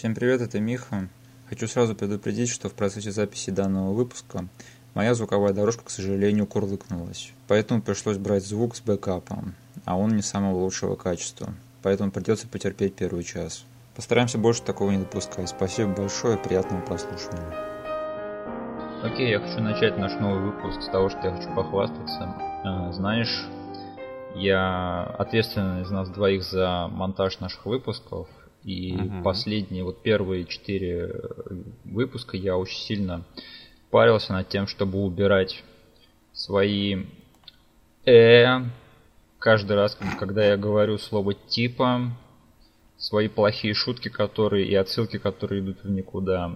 Всем привет, это Миха. Хочу сразу предупредить, что в процессе записи данного выпуска моя звуковая дорожка, к сожалению, курлыкнулась. Поэтому пришлось брать звук с бэкапом, а он не самого лучшего качества. Поэтому придется потерпеть первый час. Постараемся больше такого не допускать. Спасибо большое, приятного прослушивания. Окей, я хочу начать наш новый выпуск с того, что я хочу похвастаться. А, знаешь, я ответственный из нас двоих за монтаж наших выпусков. И угу. последние, вот первые четыре выпуска я очень сильно парился над тем, чтобы убирать свои э каждый раз, когда я говорю слово типа, свои плохие шутки, которые и отсылки, которые идут в никуда.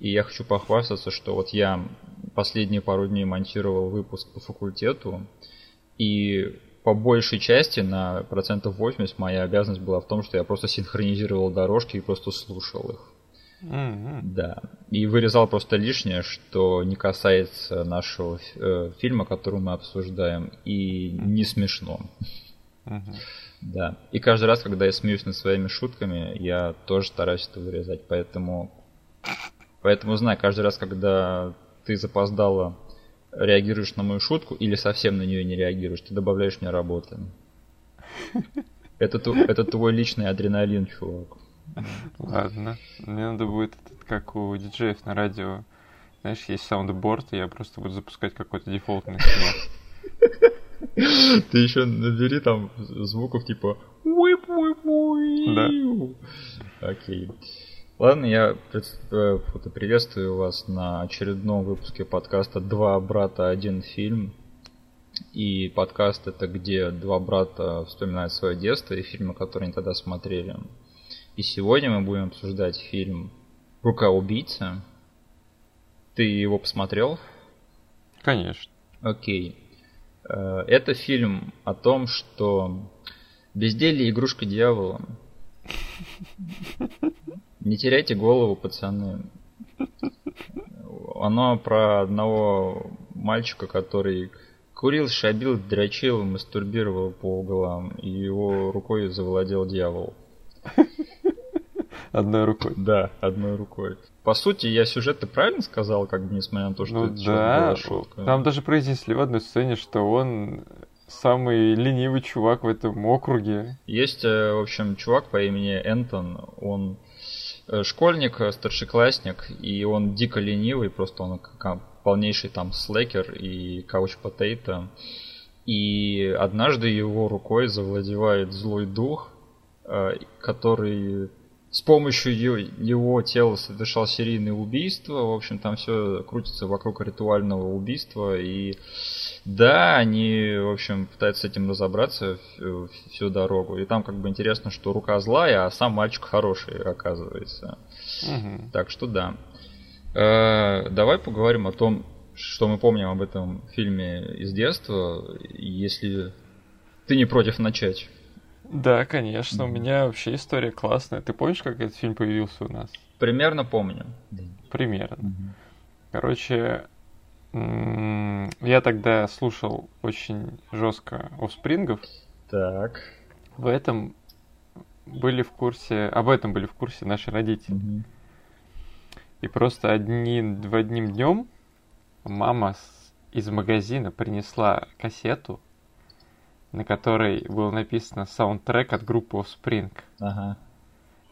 И я хочу похвастаться, что вот я последние пару дней монтировал выпуск по факультету, и по большей части на процентов 80 моя обязанность была в том, что я просто синхронизировал дорожки и просто слушал их. Mm-hmm. Да. И вырезал просто лишнее, что не касается нашего э, фильма, который мы обсуждаем, и не смешно. Mm-hmm. Да. И каждый раз, когда я смеюсь над своими шутками, я тоже стараюсь это вырезать. Поэтому, поэтому знай, каждый раз, когда ты запоздала реагируешь на мою шутку или совсем на нее не реагируешь, ты добавляешь мне работы. Это, это твой личный адреналин, чувак. Ладно. Мне надо будет, как у диджеев на радио, знаешь, есть soundboard, и я просто буду запускать какой-то дефолтный смех. Ты еще набери там звуков типа Да. Окей. Ладно, я приветствую вас на очередном выпуске подкаста «Два брата, один фильм». И подкаст это где два брата вспоминают свое детство и фильмы, которые они тогда смотрели. И сегодня мы будем обсуждать фильм «Рука убийца». Ты его посмотрел? Конечно. Окей. Э, это фильм о том, что безделье игрушка дьявола. Не теряйте голову, пацаны. Оно про одного мальчика, который курил, шабил, дрочил, мастурбировал по углам, и его рукой завладел дьявол. Одной рукой. Да, одной рукой. По сути, я сюжет-то правильно сказал, как бы несмотря на то, что ну, это да, шутка. Там даже произнесли в одной сцене, что он самый ленивый чувак в этом округе. Есть, э, в общем, чувак по имени Энтон, он школьник, э, старшеклассник, и он дико ленивый, просто он полнейший там слэкер и кауч потейто. И однажды его рукой завладевает злой дух, э, который с помощью его тела совершал серийные убийства. В общем, там все крутится вокруг ритуального убийства. И да, они, в общем, пытаются с этим разобраться всю, всю дорогу. И там как бы интересно, что рука злая, а сам мальчик хороший, оказывается. Угу. Так что да. Э, давай поговорим о том, что мы помним об этом фильме из детства, если ты не против начать. Да, конечно, у меня вообще история классная. Ты помнишь, как этот фильм появился у нас? Примерно помню. Примерно. mm Короче, я тогда слушал очень жестко Offspring'ов. Так. В этом были в курсе, об этом были в курсе наши родители. Угу. И просто одним, в одним днем мама с, из магазина принесла кассету, на которой был написано саундтрек от группы Offspring. Ага.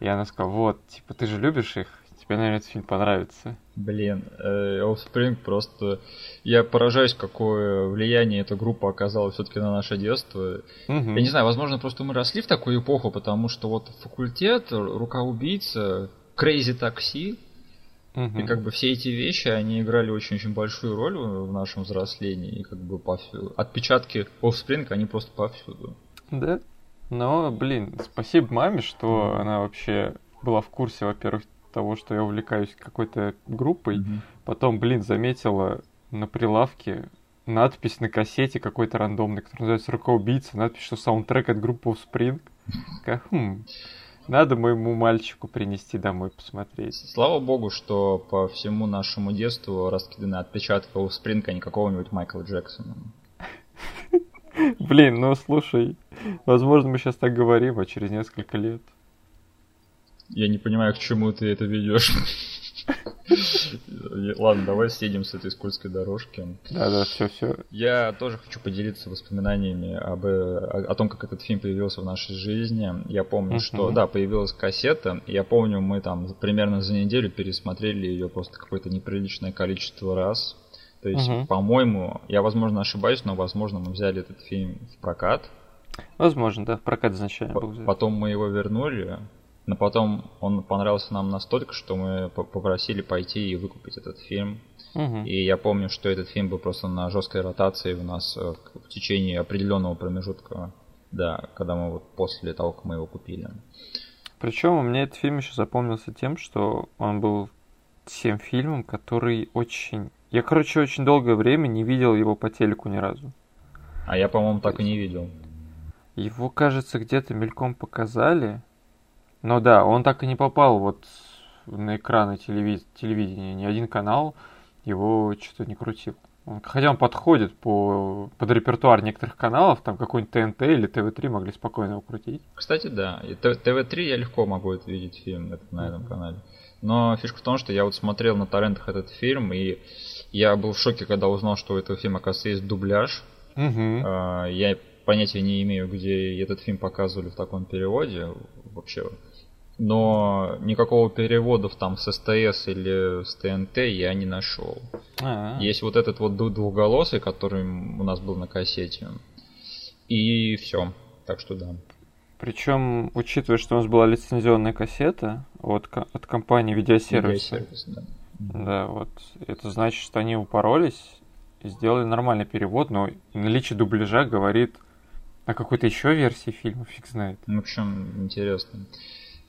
И она сказала, вот, типа, ты же любишь их? Тебе, наверное, этот фильм понравится. Блин, э, Offspring просто... Я поражаюсь, какое влияние эта группа оказала все-таки на наше детство. Угу. Я не знаю, возможно, просто мы росли в такую эпоху, потому что вот факультет, рука убийца, Crazy Taxi, Угу. И как бы все эти вещи, они играли очень-очень большую роль в нашем взрослении. И как бы повсюду. Отпечатки Offspring, они просто повсюду. Да. Но, блин, спасибо маме, что она вообще была в курсе, во-первых, того, что я увлекаюсь какой-то группой. Mm-hmm. Потом, блин, заметила на прилавке надпись на кассете какой-то рандомный, который называется «Рука убийца», надпись, что саундтрек от группы. Как, хм, надо моему мальчику принести домой посмотреть. Слава богу, что по всему нашему детству раскиданы отпечатки Offspring, а не какого-нибудь Майкла Джексона. Блин, ну слушай, возможно, мы сейчас так говорим, а через несколько лет Я не понимаю, к чему ты это ведешь. Ладно, давай съедем с этой скользкой дорожки. Да, да, все, все. Я тоже хочу поделиться воспоминаниями об, о, о том, как этот фильм появился в нашей жизни. Я помню, uh-huh. что, да, появилась кассета. Я помню, мы там примерно за неделю пересмотрели ее просто какое-то неприличное количество раз. То есть, uh-huh. по-моему, я, возможно, ошибаюсь, но, возможно, мы взяли этот фильм в прокат. Возможно, да, в прокат изначально был взят. Потом мы его вернули, но потом он понравился нам настолько, что мы попросили пойти и выкупить этот фильм. Угу. И я помню, что этот фильм был просто на жесткой ротации у нас э, в течение определенного промежутка, да, когда мы вот после того, как мы его купили. Причем мне этот фильм еще запомнился тем, что он был тем фильмом, который очень... Я, короче, очень долгое время не видел его по телеку ни разу. А я, по-моему, так и не видел. Его, кажется, где-то мельком показали, ну да, он так и не попал вот на экраны телевиз... телевидения. Ни один канал его что-то не крутил. Он, хотя он подходит по, под репертуар некоторых каналов, там какой-нибудь ТНТ или ТВ-3 могли спокойно его крутить. Кстати, да. И ТВ-3 я легко могу это видеть фильм на этом канале. Но фишка в том, что я вот смотрел на торрентах этот фильм, и я был в шоке, когда узнал, что у этого фильма, оказывается, есть дубляж. Угу. Я понятия не имею, где этот фильм показывали в таком переводе вообще но никакого переводов там с СТС или с ТНТ я не нашел. А-а-а. Есть вот этот вот двухголосый, который у нас был на кассете. И все. Так что да. Причем, учитывая, что у нас была лицензионная кассета от, от компании видеосервиса. Видеосервис, да. Да, вот. Это значит, что они упоролись и сделали нормальный перевод, но наличие дубляжа говорит о какой-то еще версии фильма, фиг знает. В общем, интересно.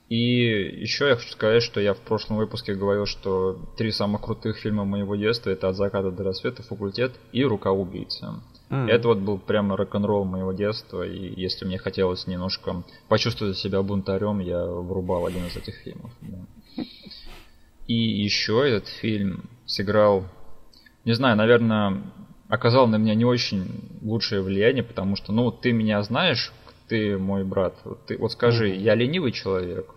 И еще я хочу сказать, что я в прошлом выпуске говорил, что три самых крутых фильма моего детства это «От заката до рассвета», «Факультет» и «Рука убийцы». Mm. Это вот был прямо рок-н-ролл моего детства, и если мне хотелось немножко почувствовать себя бунтарем, я врубал один из этих фильмов. Да. И еще этот фильм сыграл, не знаю, наверное, оказал на меня не очень лучшее влияние, потому что, ну, ты меня знаешь, ты мой брат. Ты вот скажи, я ленивый человек?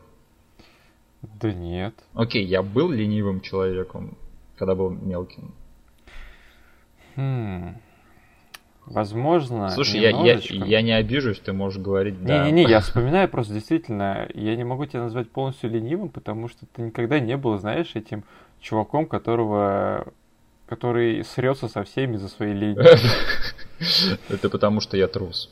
Да нет. Окей, я был ленивым человеком, когда был мелким. Хм. Возможно. Слушай, я, я, я не обижусь, ты можешь говорить да. Не-не-не, я вспоминаю просто действительно, я не могу тебя назвать полностью ленивым, потому что ты никогда не был, знаешь, этим чуваком, которого который срется со всеми за свои линии. Это потому что я трус.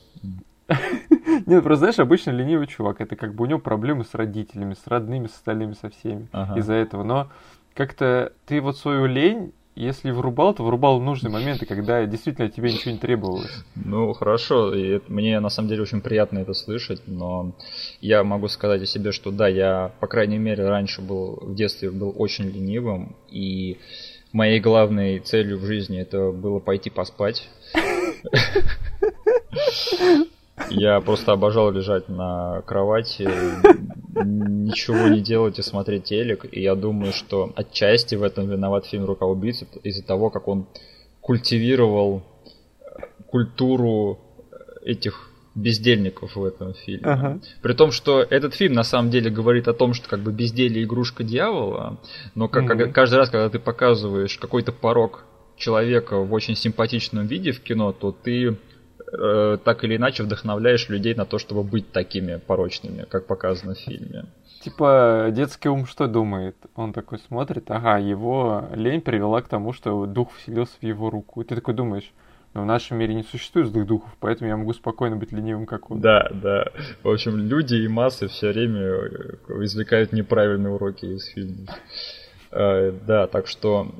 Нет, просто знаешь, обычно ленивый чувак, это как бы у него проблемы с родителями, с родными, с остальными, со всеми ага. из-за этого. Но как-то ты вот свою лень если врубал, то врубал в нужные моменты, когда действительно тебе ничего не требовалось. Ну, хорошо, и мне на самом деле очень приятно это слышать, но я могу сказать о себе, что да, я, по крайней мере, раньше был, в детстве был очень ленивым, и моей главной целью в жизни это было пойти поспать. Я просто обожал лежать на кровати, ничего не делать и смотреть телек. И я думаю, что отчасти в этом виноват фильм «Рука убийцы» из-за того, как он культивировал э, культуру этих бездельников в этом фильме. Ага. При том, что этот фильм на самом деле говорит о том, что как бы безделье игрушка дьявола, но как, угу. каждый раз, когда ты показываешь какой-то порог человека в очень симпатичном виде в кино, то ты э, так или иначе вдохновляешь людей на то, чтобы быть такими порочными, как показано в фильме. Типа, детский ум что думает? Он такой смотрит, ага, его лень привела к тому, что дух вселился в его руку. И ты такой думаешь, но в нашем мире не существует злых духов, поэтому я могу спокойно быть ленивым, как он. Да, да. В общем, люди и массы все время э, извлекают неправильные уроки из фильмов. Э, да, так что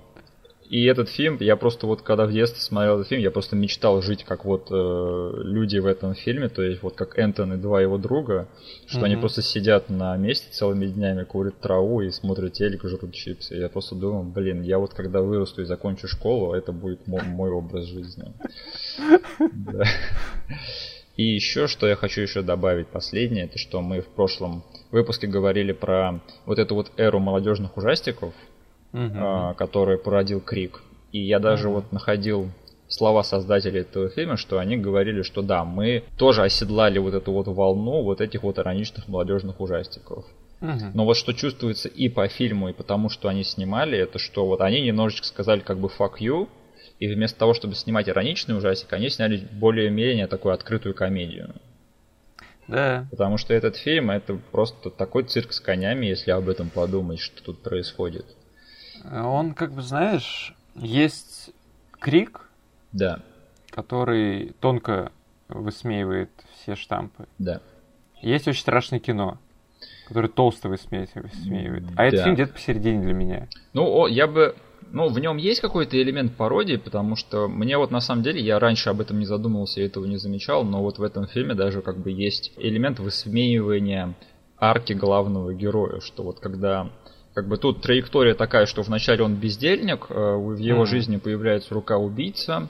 и этот фильм, я просто вот когда в детстве смотрел этот фильм, я просто мечтал жить как вот э, люди в этом фильме, то есть вот как Энтон и два его друга, что mm-hmm. они просто сидят на месте целыми днями, курят траву и смотрят телек, жрут чипсы. Я просто думал, блин, я вот когда вырасту и закончу школу, это будет мой, мой образ жизни. И еще, что я хочу еще добавить последнее, это что мы в прошлом выпуске говорили про вот эту вот эру молодежных ужастиков, угу. который породил Крик. И я даже угу. вот находил слова создателей этого фильма, что они говорили, что да, мы тоже оседлали вот эту вот волну вот этих вот ироничных молодежных ужастиков. Угу. Но вот что чувствуется и по фильму, и потому что они снимали, это что вот они немножечко сказали как бы fuck you, и вместо того, чтобы снимать ироничный ужастик, они сняли более-менее такую открытую комедию. Да. Потому что этот фильм это просто такой цирк с конями, если об этом подумать, что тут происходит. Он, как бы, знаешь, есть крик, да. который тонко высмеивает все штампы. Да. Есть очень страшное кино, которое толсто высмеивает. А да. этот фильм где-то посередине для меня. Ну, я бы ну, в нем есть какой-то элемент пародии, потому что мне вот на самом деле, я раньше об этом не задумывался и этого не замечал, но вот в этом фильме даже как бы есть элемент высмеивания арки главного героя, что вот когда как бы тут траектория такая, что вначале он бездельник, э, в его mm-hmm. жизни появляется рука убийца,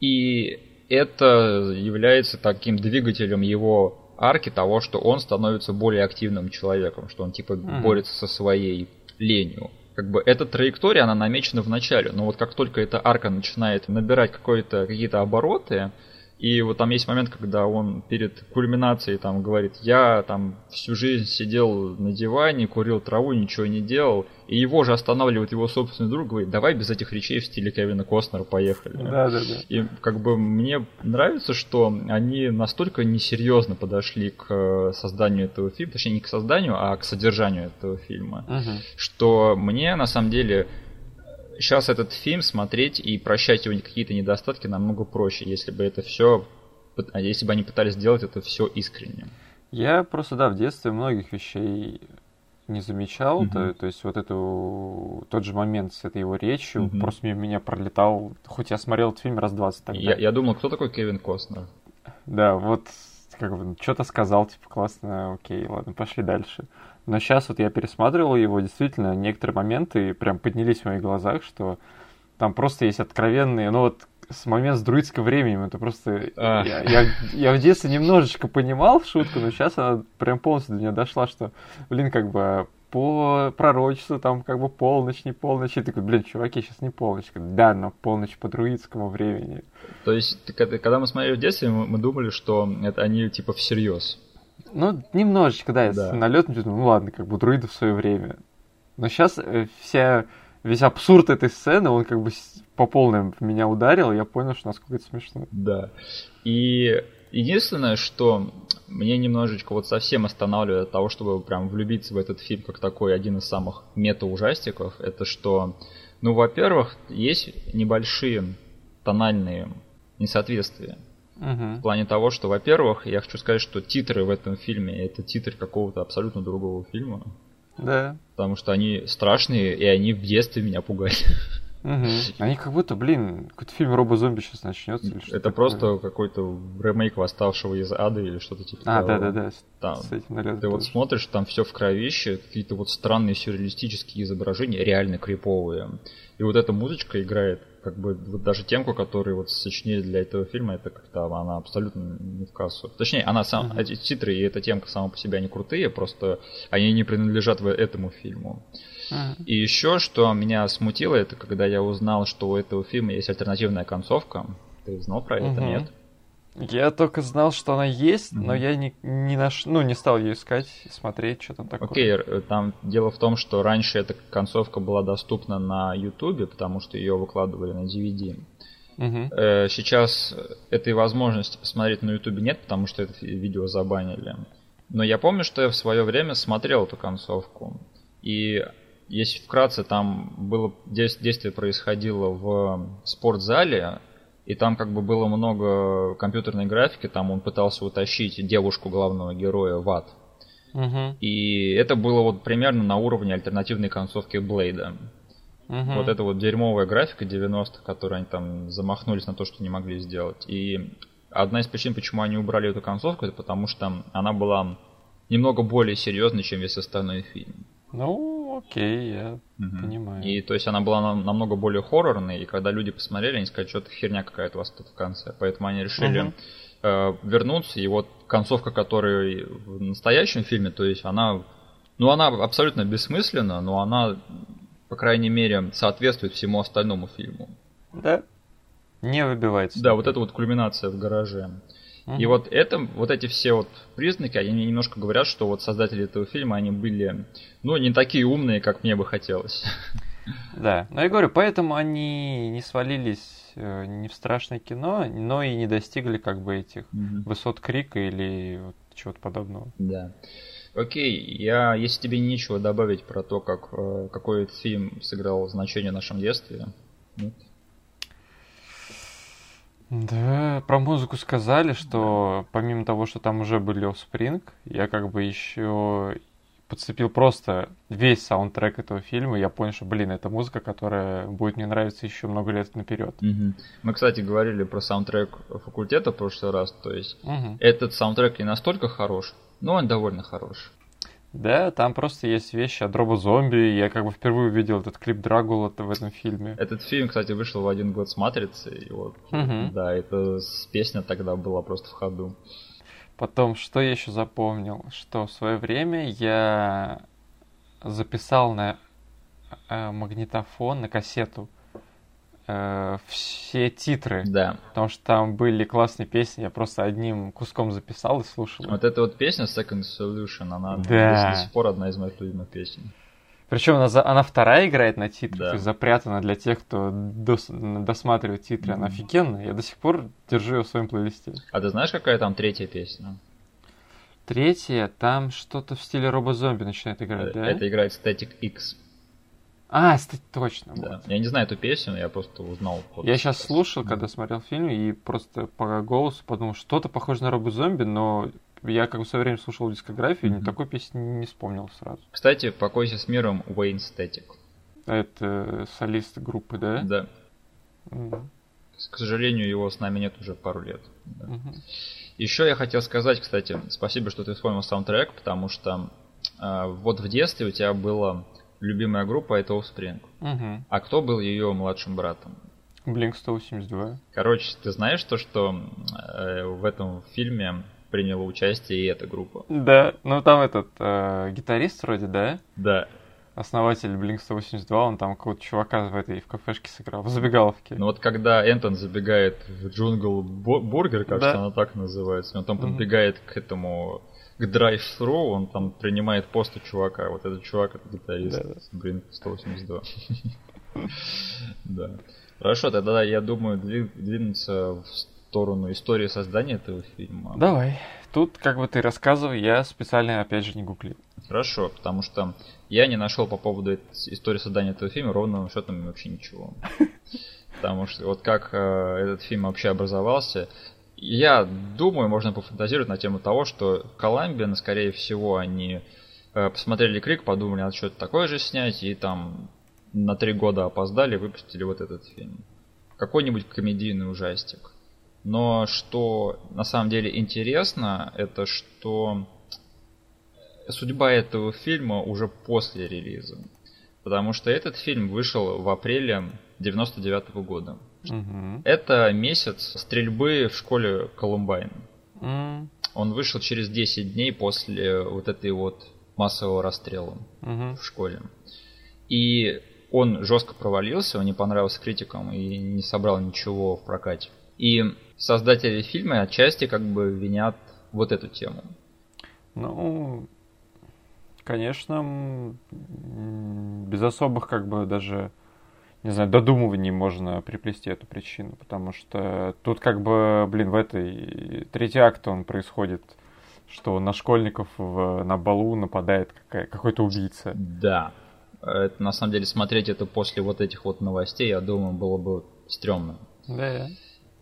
и это является таким двигателем его арки того, что он становится более активным человеком, что он типа mm-hmm. борется со своей ленью как бы эта траектория, она намечена в начале, но вот как только эта арка начинает набирать какие-то обороты, и вот там есть момент, когда он перед кульминацией там говорит, я там всю жизнь сидел на диване, курил траву, ничего не делал. И его же останавливает его собственный друг, говорит, давай без этих речей в стиле Кевина Костнера поехали. Да, да, да. И как бы мне нравится, что они настолько несерьезно подошли к э, созданию этого фильма, точнее не к созданию, а к содержанию этого фильма, угу. что мне на самом деле сейчас этот фильм смотреть и прощать его какие-то недостатки намного проще, если бы это все, если бы они пытались сделать это все искренне. Я просто, да, в детстве многих вещей не замечал, mm-hmm. то, то есть вот эту тот же момент с этой его речью mm-hmm. просто мимо меня пролетал, хоть я смотрел этот фильм раз двадцать тогда. Я, я думал, кто такой Кевин Костнер? Да, вот как бы что-то сказал, типа классно, окей, ладно, пошли дальше. Но сейчас вот я пересматривал его, действительно, некоторые моменты прям поднялись в моих глазах, что там просто есть откровенные, ну вот с момента с друидским временем, это просто... Я, я, я в детстве немножечко понимал шутку, но сейчас она прям полностью до меня дошла, что, блин, как бы по пророчеству, там как бы полночь, не полночь. И такой, блин, чуваки, сейчас не полночь. Да, но полночь по друидскому времени. То есть, когда мы смотрели в детстве, мы думали, что это они типа всерьез. Ну, немножечко, да, да. налет, ну ладно, как бы друиды в свое время. Но сейчас э, вся, весь абсурд этой сцены, он как бы по полной в меня ударил, и я понял, что насколько это смешно. Да. И единственное, что мне немножечко вот совсем останавливает от того, чтобы прям влюбиться в этот фильм как такой один из самых мета-ужастиков, это что, ну, во-первых, есть небольшие тональные несоответствия. Угу. В плане того, что, во-первых, я хочу сказать, что титры в этом фильме это титры какого-то абсолютно другого фильма. Да. Потому что они страшные, и они в детстве меня пугали. Угу. Они как будто, блин, какой-то фильм Робо-зомби сейчас начнется. Или что это просто какой-то ремейк восставшего из ада или что-то типа а, того. А, да-да-да. Там, с этим ты тоже. вот смотришь, там все в кровище, какие-то вот странные сюрреалистические изображения, реально криповые. И вот эта музычка играет, как бы вот даже темку, которую вот сочинили для этого фильма, это как-то она абсолютно не в кассу. Точнее, она сам, uh-huh. эти титры и эта темка сама по себе они крутые, просто они не принадлежат этому фильму. И еще, что меня смутило, это когда я узнал, что у этого фильма есть альтернативная концовка. Ты знал про это, нет? Я только знал, что она есть, mm-hmm. но я не, не наш, ну, не стал ее искать, смотреть, что там такое. Окей, okay, там дело в том, что раньше эта концовка была доступна на Ютубе, потому что ее выкладывали на DVD. Mm-hmm. Сейчас этой возможности посмотреть на Ютубе нет, потому что это видео забанили. Но я помню, что я в свое время смотрел эту концовку. И если вкратце, там было действие происходило в спортзале, и там как бы было много компьютерной графики, там он пытался утащить девушку главного героя в ад. Угу. И это было вот примерно на уровне альтернативной концовки Блейда. Угу. Вот это вот дерьмовая графика 90-х, которую они там замахнулись на то, что не могли сделать. И одна из причин, почему они убрали эту концовку, это потому что она была немного более серьезной, чем весь остальной фильм. Ну, окей, я угу. понимаю. И то есть она была нам, намного более хоррорной, и когда люди посмотрели, они сказали, что это херня какая-то у вас тут в конце. Поэтому они решили угу. э, вернуться, и вот концовка, которая в настоящем фильме, то есть она, ну она абсолютно бессмысленна, но она, по крайней мере, соответствует всему остальному фильму. Да? Не выбивается. Да, вот это вот кульминация в гараже. И вот это, вот эти все вот признаки, они мне немножко говорят, что вот создатели этого фильма, они были, ну, не такие умные, как мне бы хотелось. Да, но я говорю, поэтому они не свалились э, не в страшное кино, но и не достигли как бы этих mm высот крика или вот чего-то подобного. Да. Окей, я, если тебе нечего добавить про то, как, э, какой этот фильм сыграл значение в нашем детстве, нет? Да, про музыку сказали, что помимо того, что там уже были Offspring, я как бы еще подцепил просто весь саундтрек этого фильма, я понял, что, блин, это музыка, которая будет мне нравиться еще много лет наперед. Угу. Мы, кстати, говорили про саундтрек факультета в прошлый раз, то есть угу. этот саундтрек не настолько хорош, но он довольно хорош. Да, там просто есть вещи от Робо Зомби. Я как бы впервые увидел этот клип Драгула в этом фильме. Этот фильм, кстати, вышел в один год с Матрицы. И вот, угу. да, это песня тогда была просто в ходу. Потом, что я еще запомнил? Что в свое время я записал на э, магнитофон, на кассету э, все титры. Да. Потому что там были классные песни, я просто одним куском записал и слушал. Вот эта вот песня Second Solution, она да. до сих пор одна из моих любимых песен. Причем она, она вторая играет на титрах да. и запрятана для тех, кто дос, досматривает титры. Mm-hmm. Она офигенная. Я до сих пор держу ее в своем плейлисте. А ты знаешь, какая там третья песня? Третья, там что-то в стиле робо-зомби начинает играть, да? Это играет Static X. А, точно. Да. Вот. Я не знаю эту песню, я просто узнал. Вот я сейчас слушал, когда смотрел фильм, и просто по голосу подумал, что-то похоже на Робу Зомби, но я как бы со временем слушал дискографию, mm-hmm. и такой песни не вспомнил сразу. Кстати, «Покойся с миром» Уэйн Стэтик. Это солист группы, да? Да. Mm-hmm. К сожалению, его с нами нет уже пару лет. Да. Mm-hmm. Еще я хотел сказать, кстати, спасибо, что ты вспомнил саундтрек, потому что э, вот в детстве у тебя было любимая группа это Offspring. Угу. А кто был ее младшим братом? Blink 182. Короче, ты знаешь то, что э, в этом фильме приняла участие и эта группа? Да, ну там этот э, гитарист вроде, да? Да. Основатель Blink 182, он там какого-то чувака в этой в кафешке сыграл, в забегаловке. Ну вот когда Энтон забегает в джунгл бургер, кажется, да. она так называется, он там угу. подбегает к этому к драйв-тру, он там принимает пост у чувака. Вот этот чувак, это гитарист. Да, да. Блин, 182. Да. Хорошо, тогда я думаю двинуться в сторону истории создания этого фильма. Давай. Тут, как бы ты рассказывал, я специально, опять же, не гуглил. Хорошо, потому что я не нашел по поводу истории создания этого фильма ровным счетом вообще ничего. Потому что вот как э, этот фильм вообще образовался, я думаю, можно пофантазировать на тему того, что Колумбиан, скорее всего, они э, посмотрели Крик, подумали, надо что-то такое же снять, и там на три года опоздали, выпустили вот этот фильм. Какой-нибудь комедийный ужастик. Но что на самом деле интересно, это что судьба этого фильма уже после релиза. Потому что этот фильм вышел в апреле 99 -го года. Угу. Это месяц стрельбы в школе Колумбайн. Mm. Он вышел через 10 дней после вот этой вот массового расстрела угу. в школе. И он жестко провалился, он не понравился критикам и не собрал ничего в прокате. И создатели фильма отчасти как бы винят вот эту тему. Ну, конечно, без особых как бы даже не знаю, додумываний можно приплести эту причину, потому что тут как бы, блин, в этой третий акт он происходит, что на школьников в, на балу нападает какая, какой-то убийца. Да. Это, на самом деле смотреть это после вот этих вот новостей, я думаю, было бы стрёмно. Да.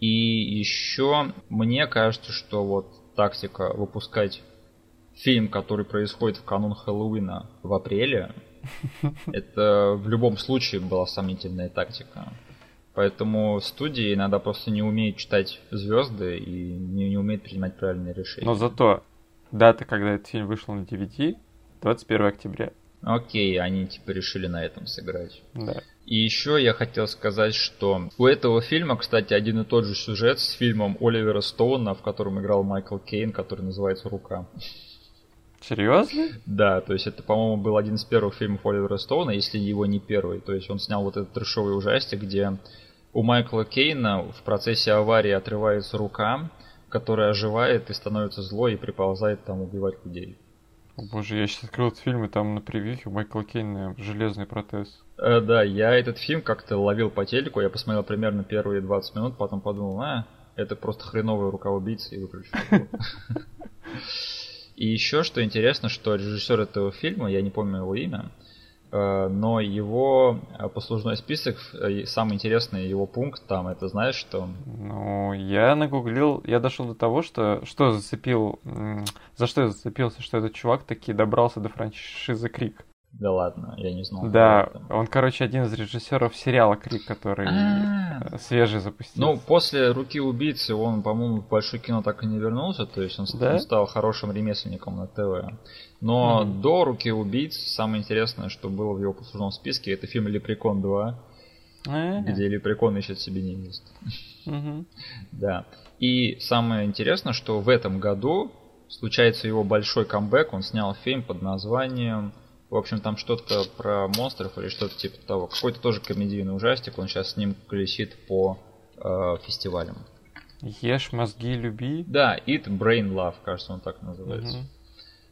И еще мне кажется, что вот тактика выпускать фильм, который происходит в канун Хэллоуина в апреле, это в любом случае была сомнительная тактика. Поэтому студии иногда просто не умеют читать звезды и не, не умеют принимать правильные решения. Но зато дата, когда этот фильм вышел на DVD, 21 октября. Окей, они типа решили на этом сыграть. Да. И еще я хотел сказать, что у этого фильма, кстати, один и тот же сюжет с фильмом Оливера Стоуна, в котором играл Майкл Кейн, который называется «Рука». Серьезно? Да, то есть это, по-моему, был один из первых фильмов Оливера Стоуна, если его не первый. То есть он снял вот этот трешовый ужастик, где у Майкла Кейна в процессе аварии отрывается рука, которая оживает и становится злой и приползает там убивать людей. О боже, я сейчас открыл этот фильм, и там на превьюхе Майкл Кейн железный протез. Э, да, я этот фильм как-то ловил по телеку, я посмотрел примерно первые 20 минут, потом подумал, а, это просто хреновая рука убийцы и выключил. И еще что интересно, что режиссер этого фильма, я не помню его имя, Э, но его э, послужной список, э, самый интересный его пункт там, это знаешь что? Ну, я нагуглил, я дошел до того, что что зацепил, за что я зацепился, что этот чувак таки добрался до франшизы Крик. Да ладно, я не знал. Да, он, короче, один из режиссеров сериала Крик, который А-а-а. свежий запустил. Ну, после руки убийцы он, по-моему, в большое кино так и не вернулся, то есть он, да? стал хорошим ремесленником на ТВ. Но mm-hmm. до руки убийц самое интересное, что было в его послужном списке, это фильм Лепрекон 2. Mm-hmm. Где Лепрекон ищет себе невесту. Да. И самое интересное, что в этом году случается его большой камбэк. Он снял фильм под названием в общем, там что-то про монстров или что-то типа того. Какой-то тоже комедийный ужастик. Он сейчас с ним колесит по э, фестивалям. Ешь мозги, люби. Да, Eat Brain Love, кажется, он так называется. Угу.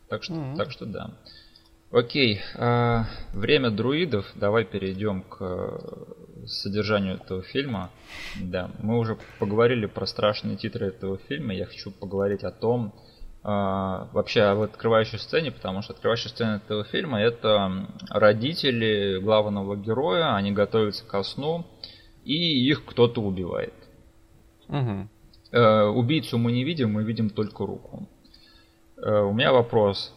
Так что, угу. так что да. Окей, э, время друидов. Давай перейдем к э, содержанию этого фильма. Да, мы уже поговорили про страшные титры этого фильма. Я хочу поговорить о том, вообще об открывающей сцене, потому что открывающая сцена этого фильма это родители главного героя, они готовятся ко сну, и их кто-то убивает. Угу. убийцу мы не видим, мы видим только руку. Э, у меня вопрос.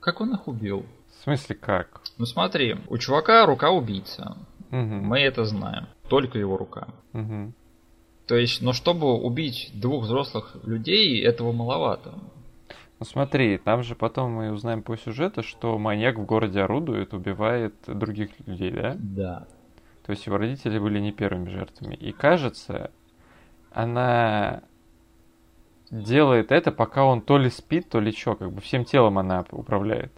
Как он их убил? В смысле как? Ну смотри, у чувака рука убийца. Угу. Мы это знаем. Только его рука. Угу. То есть, но чтобы убить двух взрослых людей, этого маловато. Ну смотри, там же потом мы узнаем по сюжету, что маньяк в городе орудует, убивает других людей, да? Да. То есть его родители были не первыми жертвами. И кажется, она делает это, пока он то ли спит, то ли что, как бы всем телом она управляет.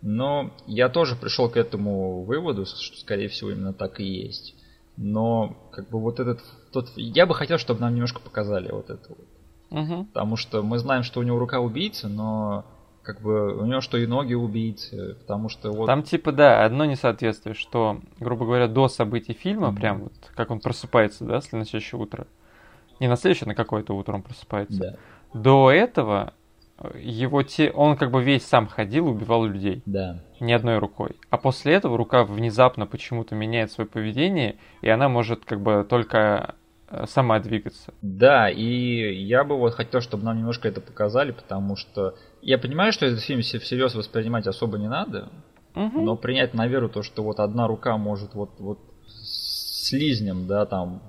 Но я тоже пришел к этому выводу, что скорее всего именно так и есть. Но как бы вот этот тот, я бы хотел, чтобы нам немножко показали вот это вот. Угу. Потому что мы знаем, что у него рука убийцы, но как бы у него что и ноги убийцы, потому что вот... Там типа, да, одно несоответствие, что, грубо говоря, до событий фильма, mm прям вот, как он просыпается, да, на следующее утро, не на следующее, на какое-то утро он просыпается, да. до этого э, его те... он как бы весь сам ходил, убивал людей. Да. Ни одной рукой. А после этого рука внезапно почему-то меняет свое поведение, и она может как бы только сама двигаться. Да, и я бы вот хотел, чтобы нам немножко это показали, потому что я понимаю, что этот фильм всерьез воспринимать особо не надо, угу. но принять на веру то, что вот одна рука может вот, вот слизнем, да, там,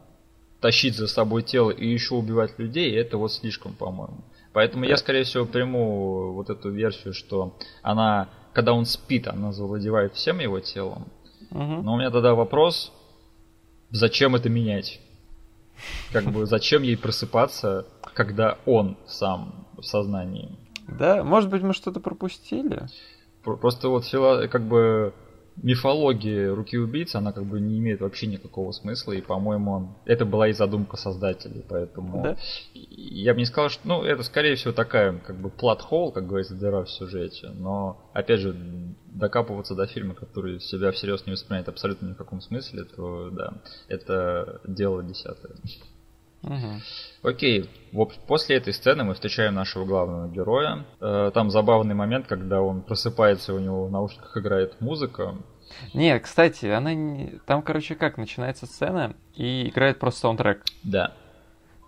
тащить за собой тело и еще убивать людей, это вот слишком, по-моему. Поэтому я, скорее всего, приму вот эту версию, что она, когда он спит, она завладевает всем его телом. Угу. Но у меня тогда вопрос, зачем это менять? Как бы зачем ей просыпаться, когда он сам в сознании? Да, может быть, мы что-то пропустили? Просто вот как бы мифология руки убийцы, она как бы не имеет вообще никакого смысла, и, по-моему, это была и задумка создателей, поэтому да? я бы не сказал, что, ну, это, скорее всего, такая, как бы, плат-холл, как говорится, дыра в сюжете, но, опять же, докапываться до фильма, который себя всерьез не воспринимает абсолютно ни в каком смысле, то, да, это дело десятое. Угу. Окей, после этой сцены мы встречаем нашего главного героя. Э, там забавный момент, когда он просыпается, у него в наушниках играет музыка. Нет, кстати, она не... там, короче, как начинается сцена и играет просто саундтрек. Да.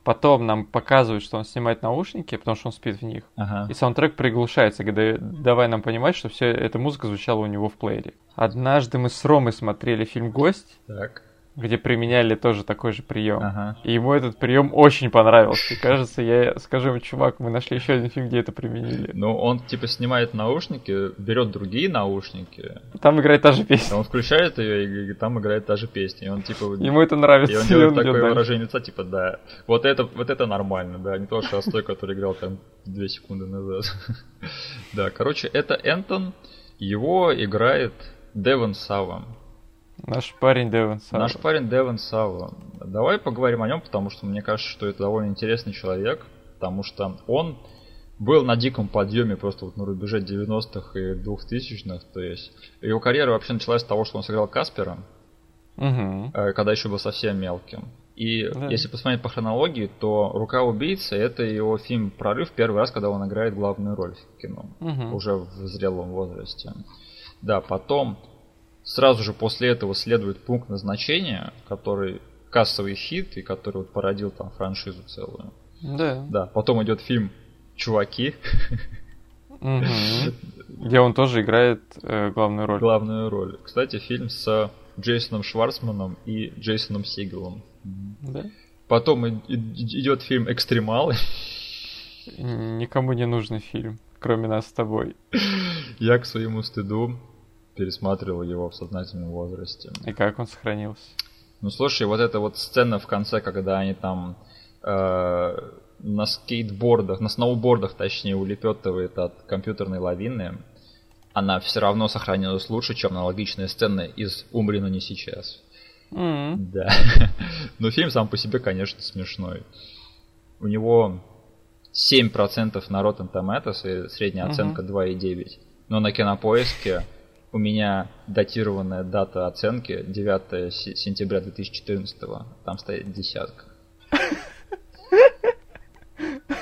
Потом нам показывают, что он снимает наушники, потому что он спит в них. Ага. И саундтрек приглушается, когда давай нам понимать, что все эта музыка звучала у него в плеере. Однажды мы с Ромой смотрели фильм Гость. Так где применяли тоже такой же прием. Ага. И ему этот прием очень понравился. И кажется, я скажу ему, чувак, мы нашли еще один фильм, где это применили. Ну, он типа снимает наушники, берет другие наушники. Там играет та же песня. Он включает ее, и там играет та же песня. И он типа. Ему это нравится. И он делает и он такое выражение лица, типа, да. Вот это, вот это нормально, да. Не то шестой, который играл там две секунды назад. да, короче, это Энтон. Его играет Девон Сава. Наш парень Девон Сава. Наш парень Девон Сава. Давай поговорим о нем, потому что мне кажется, что это довольно интересный человек. потому что он был на диком подъеме просто вот на рубеже 90-х и 2000-х. То есть его карьера вообще началась с того, что он сыграл Каспера, Угу. когда еще был совсем мелким. И Да. если посмотреть по хронологии, то «Рука убийцы» — это его фильм «Прорыв» первый раз, когда он играет главную роль в кино. Мгм. Уже в зрелом возрасте. Да, потом сразу же после этого следует пункт назначения, который кассовый хит и который вот породил там франшизу целую. Да. Да, потом идет фильм «Чуваки». Где он тоже играет э, главную роль. главную роль. Кстати, фильм с Джейсоном Шварцманом и Джейсоном Сигелом. Да? Потом идет фильм «Экстремалы». Никому не нужный фильм, кроме нас с тобой. Я к своему стыду пересматривал его в сознательном возрасте. И как он сохранился? Ну слушай, вот эта вот сцена в конце, когда они там э, на скейтбордах, на сноубордах, точнее, улепетывает от компьютерной лавины, она все равно сохранилась лучше, чем аналогичная сцена из «Умри, но не сейчас». М, Да. Но фильм сам по себе, конечно, смешной. У него 7% на Rotten Tomatoes и средняя Мгм. оценка 2,9. Но на кинопоиске у меня датированная дата оценки 9 се- сентября 2014. Там стоит десятка.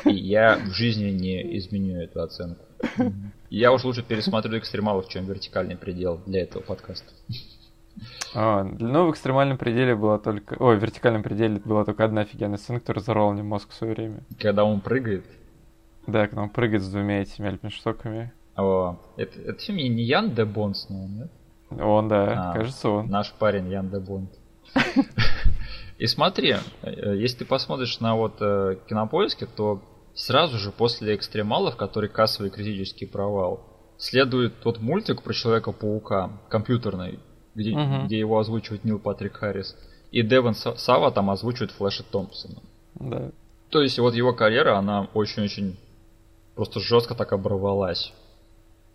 И я в жизни не изменю эту оценку. Я уж лучше пересмотрю экстремалов, чем вертикальный предел для этого подкаста. А, ну, в экстремальном пределе была только... Ой, в вертикальном пределе была только одна офигенная сцена, которая взорвала мне мозг в свое время. Когда он прыгает, Да, когда он прыгает с двумя этими альпинштоками. О, это, это фильм не Ян де Бонд снял, нет? Он, да, А, кажется, он. Наш парень Ян де Бонд. И смотри, э, если ты посмотришь на вот э, кинопоиске, то сразу же после экстремалов, который кассовый критический провал, следует тот мультик про Человека-паука, компьютерный, где, Мгм. где его озвучивает Нил Патрик Харрис. И Деван Са- Сава там озвучивает Флэша Томпсона. Да. То есть вот его карьера, она очень-очень просто жестко так оборвалась.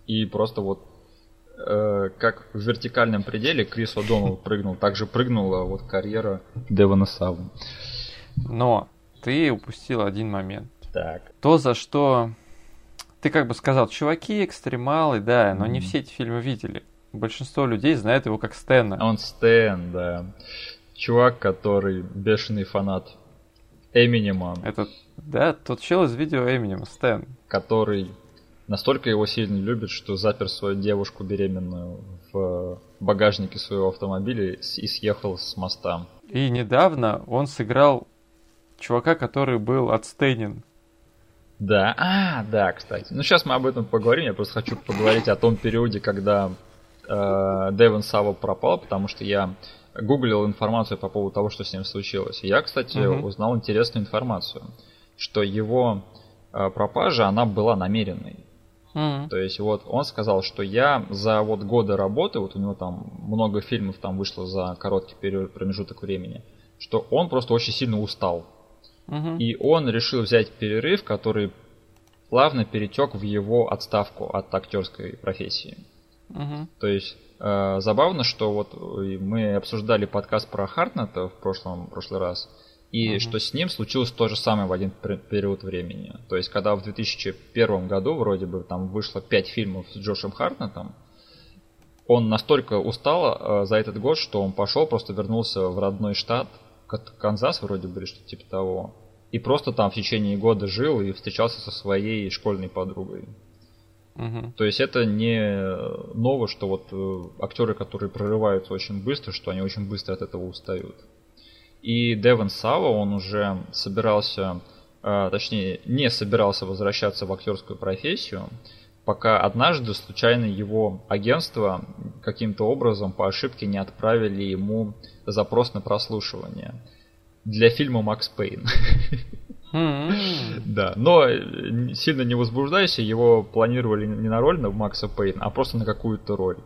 И просто вот э, как в вертикальном пределе Крис О'Доннелл прыгнул, так же прыгнула вот карьера Девана Савы. Но ты упустил один момент. Так. То, за что... Ты как бы сказал, чуваки, экстремалы, да, но не Мгм. все эти фильмы видели. Большинство людей знает его как Стэна. Он Стэн, да. Чувак, который бешеный фанат Эминема, Это, да, тот чел из видео Эминема, Стэн. который настолько его сильно любит, что запер свою девушку беременную в багажнике своего автомобиля и съехал с моста. И недавно он сыграл чувака, который был отстейнен. Да, а, да, кстати. Ну, сейчас мы об этом поговорим. Я просто хочу поговорить о том периоде, когда э, Дэвин Сава пропал, потому что я гуглил информацию по поводу того, что с ним случилось. Я, кстати, Мгм. узнал интересную информацию, что его э, пропажа, она была намеренной. М, То есть вот он сказал, что я за вот годы работы, вот у него там много фильмов там вышло за короткий период, промежуток времени, что он просто очень сильно устал. мгм. И он решил взять перерыв, который плавно перетек в его отставку от актерской профессии. Мгм. То есть э, забавно, что вот э, мы обсуждали подкаст про Хартнета в прошлом прошлый раз, и Мгм. что с ним случилось то же самое в один пер- период времени. То есть когда в 2001 году вроде бы там вышло 5 фильмов с Джошем Хартнетом, он настолько устал э, за этот год, что он пошел, просто вернулся в родной штат, Канзас вроде бы, что-то типа того. И просто там в течение года жил и встречался со своей школьной подругой. Мгм. То есть это не ново, что вот э, актеры, которые прорываются очень быстро, что они очень быстро от этого устают. И Деван Сава, он уже собирался, э, точнее, не собирался возвращаться в актерскую профессию, пока однажды случайно его агентство каким-то образом по ошибке не отправили ему запрос на прослушивание для фильма Макс Пейн. М, Да, но э, сильно не возбуждайся, его планировали не на роль на Макса Пейна, а просто на какую-то роль.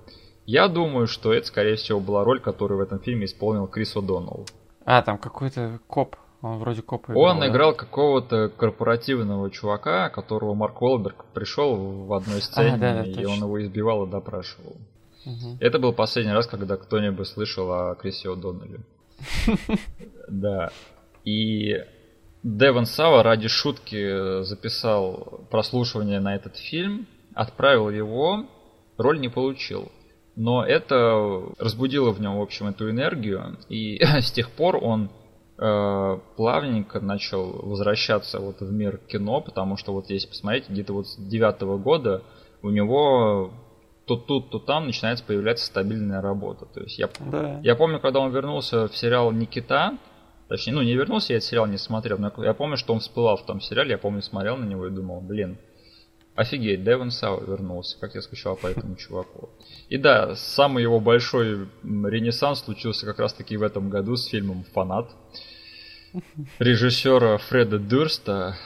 Я думаю, что это, скорее всего, была роль, которую в этом фильме исполнил Крис О'Доннелл. А, там какой-то коп. Он вроде копа Он да? играл какого-то корпоративного чувака, которого Марк Уолберг пришел в одной сцене, А, да, да, и точно. он его избивал и допрашивал. Мгм. Это был последний раз, когда кто-нибудь слышал о Крисе О'Доннелле. Да. И Девон Сава ради шутки записал прослушивание на этот фильм, отправил его, роль не получил. Но это разбудило в нем, в общем, эту энергию, и с тех пор он э, плавненько начал возвращаться вот в мир кино, потому что вот если посмотреть, где-то вот с девятого года у него то тут, то там начинается появляться стабильная работа. То есть я, да. я помню, когда он вернулся в сериал Никита, точнее, ну не вернулся, я этот сериал не смотрел, но я помню, что он всплывал в том сериале, я помню, смотрел на него и думал, блин, офигеть, Девон Сау вернулся, как я скучал по этому чуваку. И да, самый его большой ренессанс случился как раз таки в этом году с фильмом «Фанат» режиссера Фреда Дюрста.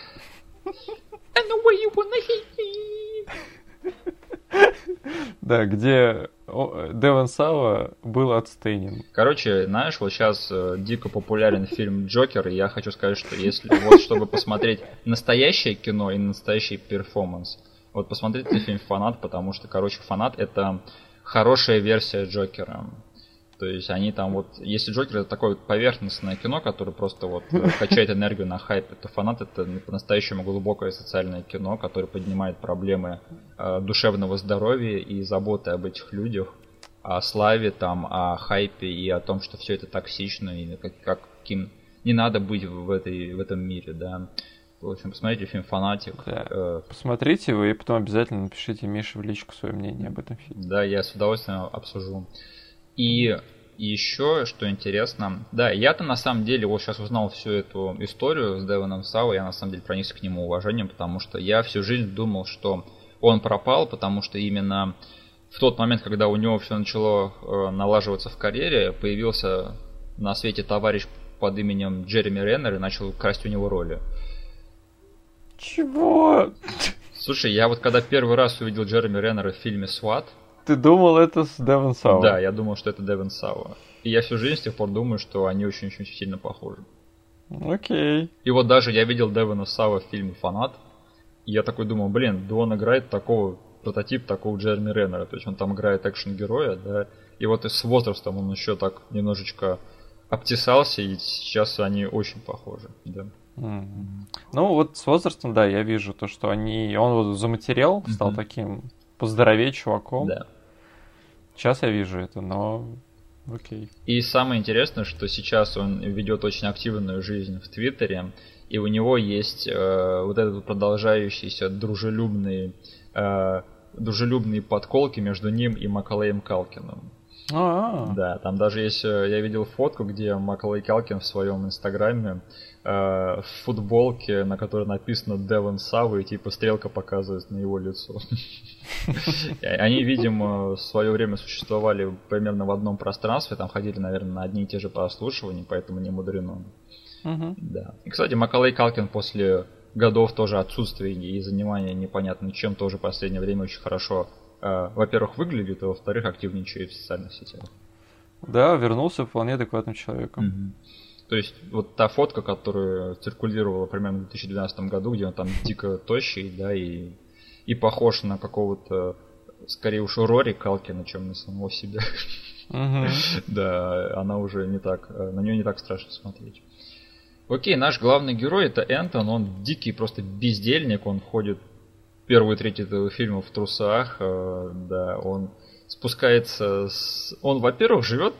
Да, где Девон Сава был отстынен. Короче, знаешь, вот сейчас э, дико популярен фильм Джокер, и я хочу сказать, что если вот чтобы посмотреть настоящее кино и настоящий перформанс, вот посмотрите фильм «Фанат», потому что, короче, «Фанат» — это хорошая версия Джокера. То есть они там вот, если Джокер это такое вот поверхностное кино, которое просто вот э, качает энергию на хайпе, то фанат это по-настоящему глубокое социальное кино, которое поднимает проблемы э, душевного здоровья и заботы об этих людях, о славе там, о хайпе и о том, что все это токсично и как, каким не надо быть в, этой, в этом мире, да. В общем, посмотрите фильм «Фанатик». Да. Э, посмотрите его и потом обязательно напишите Мише в личку свое мнение об этом фильме. Да, я с удовольствием обсужу. И еще, что интересно, да, я-то на самом деле вот сейчас узнал всю эту историю с Девоном Сау, я на самом деле проникся к нему уважением, потому что я всю жизнь думал, что он пропал, потому что именно в тот момент, когда у него все начало э, налаживаться в карьере, появился на свете товарищ под именем Джереми Реннер и начал красть у него роли. Чего? Слушай, я вот когда первый раз увидел Джереми Реннера в фильме «Сват», ты думал, это с Девон Сауа? Да, я думал, что это Девон Сауа. И я всю жизнь с тех пор думаю, что они очень-очень сильно похожи. Окей. И вот даже я видел Девона Сауа в фильме «Фанат», и я такой думал, блин, да он играет такого, прототип такого Джереми Реннера, то есть он там играет экшен-героя, да, и вот и с возрастом он еще так немножечко обтесался, и сейчас они очень похожи, да. Mm-hmm. Ну вот с возрастом, да, я вижу то, что они, он вот заматериал, стал mm-hmm. таким поздоровее чуваком. Да. Сейчас я вижу это, но окей. И самое интересное, что сейчас он ведет очень активную жизнь в Твиттере, и у него есть э, вот этот продолжающийся дружелюбный, э, дружелюбные подколки между ним и Макалеем Калкиным. А-а-а. Да, там даже есть, э, я видел фотку, где Макалей Калкин в своем инстаграме в футболке, на которой написано Девон Савы, и типа стрелка показывает на его лицо. Они, видимо, в свое время существовали примерно в одном пространстве, там ходили, наверное, на одни и те же прослушивания, поэтому не мудрено. Да. И, кстати, Макалей Калкин после годов тоже отсутствия и занимания непонятно чем тоже в последнее время очень хорошо, э, во-первых, выглядит, а во-вторых, активничает в социальных сетях. Да, вернулся вполне адекватным человеком. Угу. То есть вот та фотка, которая циркулировала примерно в 2012 году, где он там дико тощий, да, и, и похож на какого-то, скорее уж, Рори Калкина, чем на самого себя. Да, она уже не так, на нее не так страшно смотреть. Окей, наш главный герой это Энтон, он дикий просто бездельник, он ходит первую треть этого фильма в трусах, э, да, он спускается с... Он, во-первых, живет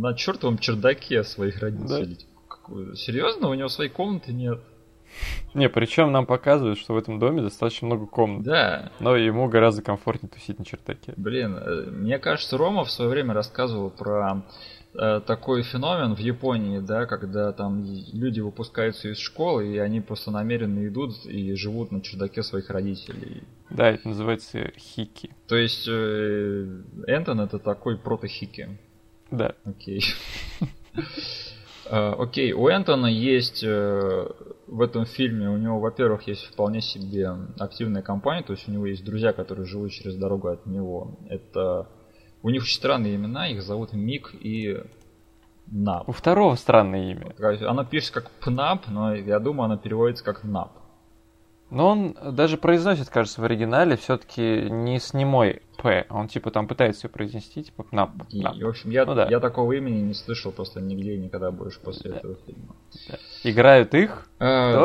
на чертовом чердаке своих родителей. Да. Серьезно? У него своей комнаты нет? Не, причем нам показывают, что в этом доме достаточно много комнат. Да. Но ему гораздо комфортнее тусить на чердаке. Блин, э, мне кажется, Рома в свое время рассказывал про э, такой феномен в Японии, да, когда там люди выпускаются из школы, и они просто намеренно идут и живут на чердаке своих родителей. Да, это называется хики. То есть э, Энтон это такой прото-хики. Да. Окей. А, окей, у Энтона есть э, в этом фильме, у него, во-первых, есть вполне себе активная компания, то есть у него есть друзья, которые живут через дорогу от него. Это у них очень странные имена, их зовут Мик и Нап. У второго странное имя. Она пишется как Пнап, но я думаю, она переводится как Нап. Но он даже произносит, кажется, в оригинале все-таки не с немой П. Он типа там пытается ее произнести, типа НАП. И, в общем, я, ну, да. я такого имени не слышал просто нигде никогда больше после да. этого фильма. Да. играют их? Э,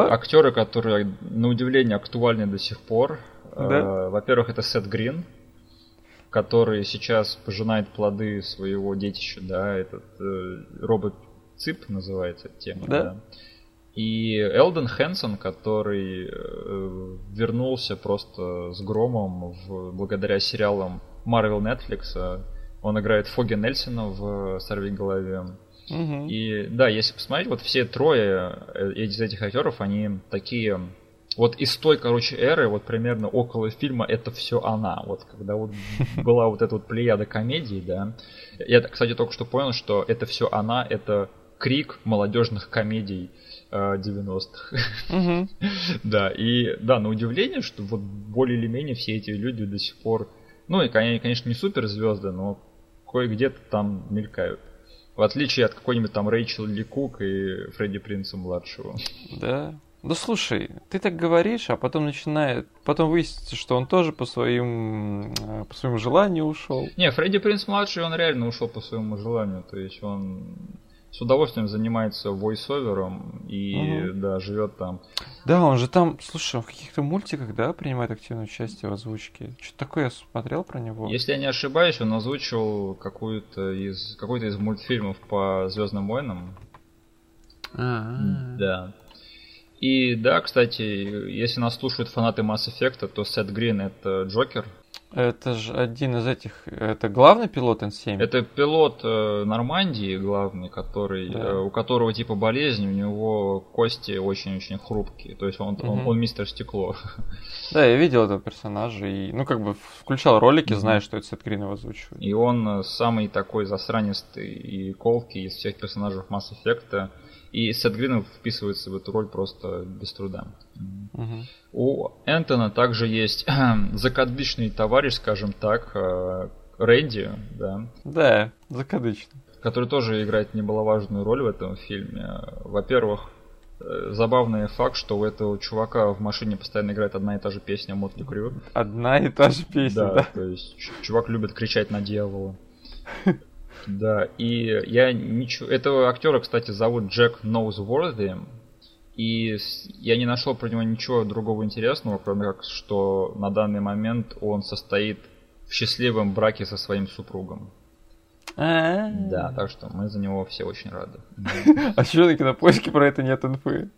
актеры, которые, на удивление, актуальны до сих пор. Да? Во-первых, это Сет Грин, который сейчас пожинает плоды своего детища, да, этот э, робот ЦИП называется тема, да. да. И Элден Хэнсон, который э, вернулся просто с громом в, благодаря сериалам Marvel Netflix. Он играет Фоги Нельсона в «Сорви голове». Угу. И да, если посмотреть, вот все трое э, из этих актеров, они такие вот из той, короче, эры, вот примерно около фильма «Это все она». Вот когда вот была вот эта вот плеяда комедий, да. Я, кстати, только что понял, что «Это все она» — это крик молодежных комедий 90-х. Э, да, и да, на удивление, что вот более или менее все эти люди до сих пор, ну и, конечно, не суперзвезды, но кое-где-то там мелькают. В отличие от какой-нибудь там Рэйчел Ли Кук и Фредди Принца младшего. Да. Ну слушай, ты так говоришь, а потом начинает, потом выяснится, что он тоже по своим, э, по своему желанию ушел. Не, Фредди Принц младший, он реально ушел по своему желанию, то есть он с удовольствием занимается войсовером и угу. да, живет там. Да, он же там, слушай, он в каких-то мультиках, да, принимает активное участие в озвучке. Что такое я смотрел про него? Если я не ошибаюсь, он озвучил какую-то из какой-то из мультфильмов по Звездным войнам. А-а-а. Да. И да, кстати, если нас слушают фанаты Mass Effect, то Сет Грин это Джокер, это же один из этих... Это главный пилот N7? Это пилот э, Нормандии главный, который, да. э, у которого типа болезнь, у него кости очень-очень хрупкие. То есть он, угу. он, он мистер стекло. Да, я видел этого персонажа и, ну, как бы включал ролики, угу. зная, что это Сет Грин его озвучивает. И он самый такой засранистый и колкий из всех персонажей Mass Effect. И Сет Грин вписывается в эту роль просто без труда. Угу. У Энтона также есть закадычный товарищ, скажем так, э, Рэнди, да. Да, закадычный. Который тоже играет немаловажную роль в этом фильме. Во-первых, э, забавный факт, что у этого чувака в машине постоянно играет одна и та же песня Мотли Крю. Одна и та же песня, да. да? то есть чувак любит кричать на дьявола. Да, и я ничего... Этого актера, кстати, зовут Джек Ноузворди. И я не нашел про него ничего другого интересного, кроме как, что на данный момент он состоит в счастливом браке со своим супругом. Да, так что мы за него все очень рады. А что на кинопоиске про это нет инфы?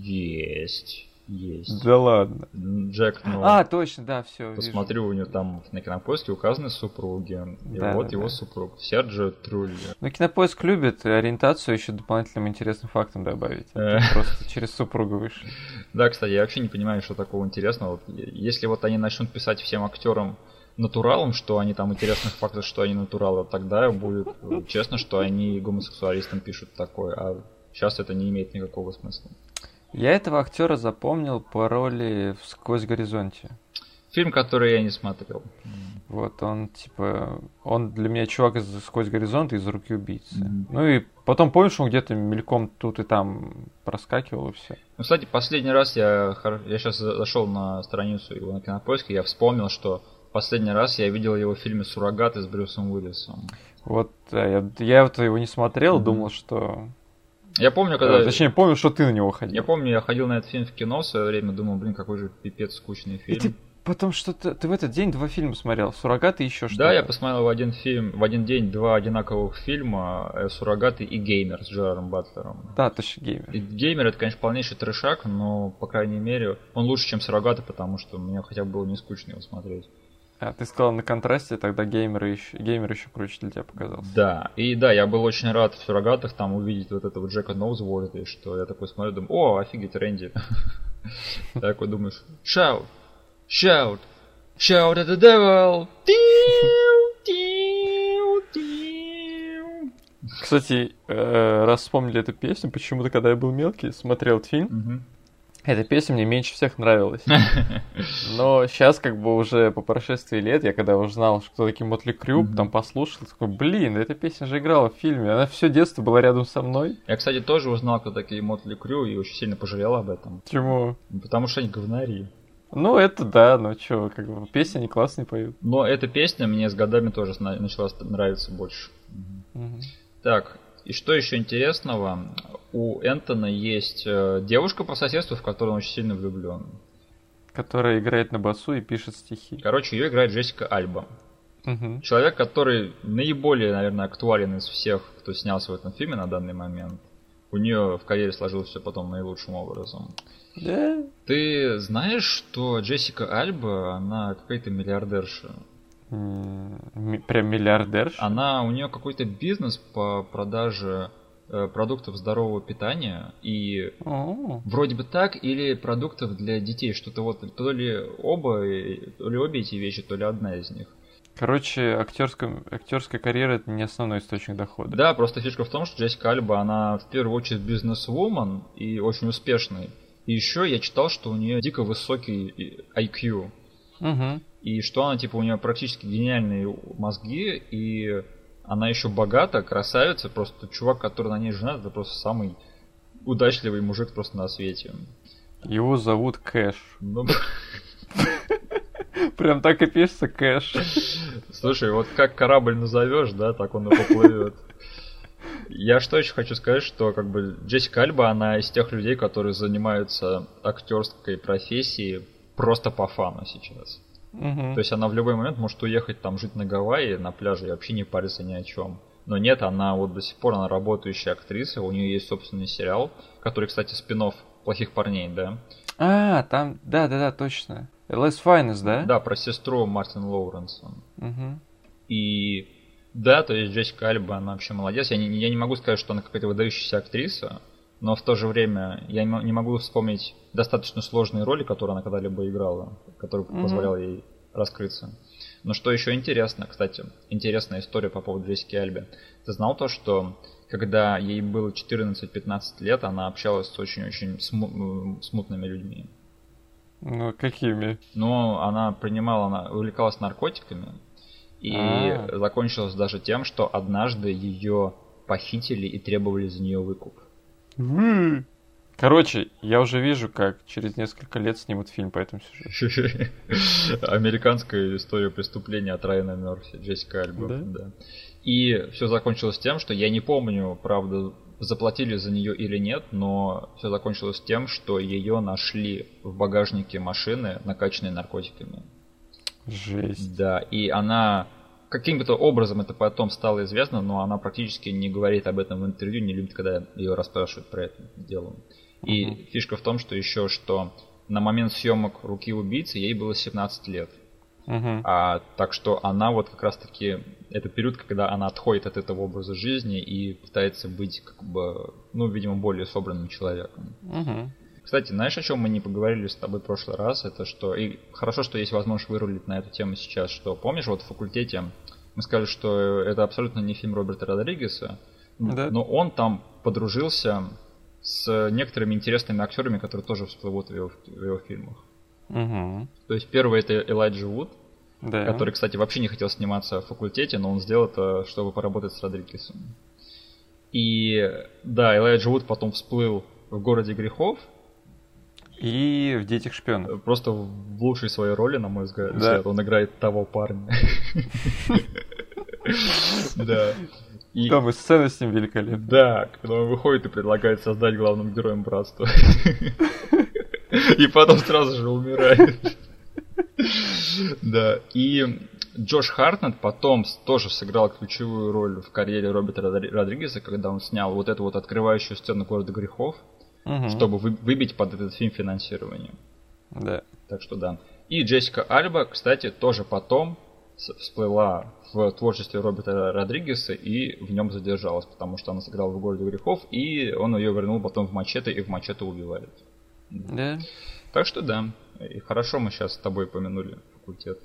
Есть. Есть. Да ладно. Джек, ну... А, точно, да, все. Посмотрю, у него там на кинопоиске указаны супруги. И да, вот да, его да. супруг, Серджио Трулли. Ну, кинопоиск любит ориентацию еще дополнительным интересным фактом добавить. Э. Просто через супругу вышли. Да, кстати, я вообще не понимаю, что такого интересного. Если вот они начнут писать всем актерам натуралом, что они там интересных фактов, что они натуралы, тогда будет честно, что они гомосексуалистам пишут такое. А сейчас это не имеет никакого смысла. Я этого актера запомнил по роли в «Сквозь горизонте». Фильм, который я не смотрел. Вот, он, типа, он для меня чувак из «Сквозь горизонт» из «Руки убийцы». Mm-hmm. Ну и потом, помнишь, он где-то мельком тут и там проскакивал и все. Ну, кстати, последний раз я, я сейчас зашел на страницу его на кинопоиске, я вспомнил, что последний раз я видел его в фильме «Суррогаты» с Брюсом Уиллисом. Вот, я, я вот его не смотрел, mm-hmm. думал, что я помню, когда... Э, точнее, помню, что ты на него ходил. Я помню, я ходил на этот фильм в кино в свое время, думал, блин, какой же пипец скучный фильм. И ты потом что-то... Ты в этот день два фильма смотрел, «Суррогаты» и еще что-то. Да, я посмотрел в один фильм, в один день два одинаковых фильма, э, «Суррогаты» и «Геймер» с Джераром Батлером. Да, точно, «Геймер». И «Геймер» это, конечно, полнейший трешак, но, по крайней мере, он лучше, чем «Суррогаты», потому что мне хотя бы было не скучно его смотреть. А, ты сказал на контрасте, тогда геймер еще, геймер еще круче для тебя показался. Да, и да, я был очень рад в Суррогатах там увидеть вот этого Джека Ноузвольда, и что я такой смотрю, думаю, о, офигеть, Рэнди. Такой думаешь, shout, shout, shout at the devil. Кстати, э, раз вспомнили эту песню, почему-то, когда я был мелкий, смотрел фильм, эта песня мне меньше всех нравилась. Но сейчас, как бы уже по прошествии лет, я когда узнал, что такие Мотли Крю, там послушал, такой, блин, эта песня же играла в фильме, она все детство была рядом со мной. Я, кстати, тоже узнал, кто такие Мотли Крю, и очень сильно пожалел об этом. Почему? Потому что они говнари. Ну, это да, но что, как бы, песни они классные поют. Но эта песня мне с годами тоже начала нравиться больше. Так, И что еще интересного, у Энтона есть э, девушка по соседству, в которую он очень сильно влюблен. Которая играет на басу и пишет стихи. Короче, ее играет Джессика Альба. Угу. Человек, который наиболее, наверное, актуален из всех, кто снялся в этом фильме на данный момент. У нее в карьере сложилось все потом наилучшим образом. Да? Ты знаешь, что Джессика Альба, она какая-то миллиардерша? М, Прям миллиардерша? Она, у нее какой-то бизнес по продаже продуктов здорового питания и О, вроде бы так или продуктов для детей что-то вот то ли оба э, то ли обе эти вещи то ли одна из них Короче, актерская, актерская карьера это не основной источник дохода. да просто фишка в том что Джессика Альба она в первую очередь бизнес-вумен и очень успешный и еще я читал что у нее дико высокий э, IQ Угу. и что она типа у нее практически гениальные мозги и она еще богата, красавица, просто чувак, который на ней женат, это просто самый удачливый мужик просто на свете. Его зовут Кэш. Ну, Прям так и пишется Кэш. слушай, вот как корабль назовешь, да, так он и поплывет. Я что еще хочу сказать, что как бы Джессика Альба, она из тех людей, которые занимаются актерской профессией просто по фану сейчас. Мгм. То есть она в любой момент может уехать там жить на Гавайи, на пляже и вообще не париться ни о чем. Но нет, она вот до сих пор она работающая актриса, у нее есть собственный сериал, который, кстати, спин плохих парней, да? А, там, да-да-да, точно. Less Finest, да? Да, про сестру Мартин Лоуренсон. Мгм. И да, то есть Джессика Альба, она вообще молодец. Я не, я не могу сказать, что она какая-то выдающаяся актриса, но в то же время я не мо- не могу вспомнить достаточно сложные роли, которые она когда-либо играла, которые Мгм. позволяли ей раскрыться. Но что еще интересно, кстати, интересная история по поводу Джессики Альбы. Ты знал то, что когда ей было 14-15 лет, она общалась с очень-очень сму- смутными людьми. Ну, какими? Но она принимала, она увлекалась наркотиками. И А. закончилось даже тем, что однажды ее похитили и требовали за нее выкуп. Короче, я уже вижу, как через несколько лет снимут фильм по этому сюжету. Американская история преступления от Райана Мерфи, Джессика Альба. Да? Да. И все закончилось тем, что я не помню, правда, заплатили за нее или нет, но все закончилось тем, что ее нашли в багажнике машины, накачанной наркотиками. Жесть. Да, и она каким-то образом это потом стало известно, но она практически не говорит об этом в интервью, не любит, когда ее расспрашивают про это дело. И Мгм. фишка в том, что еще что на момент съемок руки убийцы ей было 17 лет. Мгм. А, так что она вот как раз таки это период, когда она отходит от этого образа жизни и пытается быть как бы, ну, видимо, более собранным человеком. Мгм. Кстати, знаешь, о чем мы не поговорили с тобой в прошлый раз? Это что, и хорошо, что есть возможность вырулить на эту тему сейчас, что помнишь, вот в факультете мы сказали, что это абсолютно не фильм Роберта Родригеса, Да. но он там подружился с некоторыми интересными актерами, которые тоже всплывут в его, в его фильмах. Мгм. То есть первый это Элайджа Вуд, Да. который, кстати, вообще не хотел сниматься в факультете, но он сделал это, чтобы поработать с Родригесом. И да, Элайджа Вуд потом всплыл в городе грехов, И в детях шпионов. Просто в лучшей своей роли, на мой взгляд, Да. он играет того парня. Да. И- Там и сцена с ним великолепна. Да, когда он выходит и предлагает создать главным героем братства. И потом сразу же умирает. Да, и Джош Хартнет потом тоже сыграл ключевую роль в карьере Роберта Родри- Родригеса, когда он снял вот эту вот открывающую сцену города грехов, Мгм. чтобы вы- выбить под этот фильм финансирование. Да. Так что да. И Джессика Альба, кстати, тоже потом всплыла в творчестве Роберта Родригеса и в нем задержалась, потому что она сыграла в «Городе грехов», и он ее вернул потом в «Мачете», и в «Мачете» убивает. Да. Так что да, и хорошо мы сейчас с тобой помянули факультет.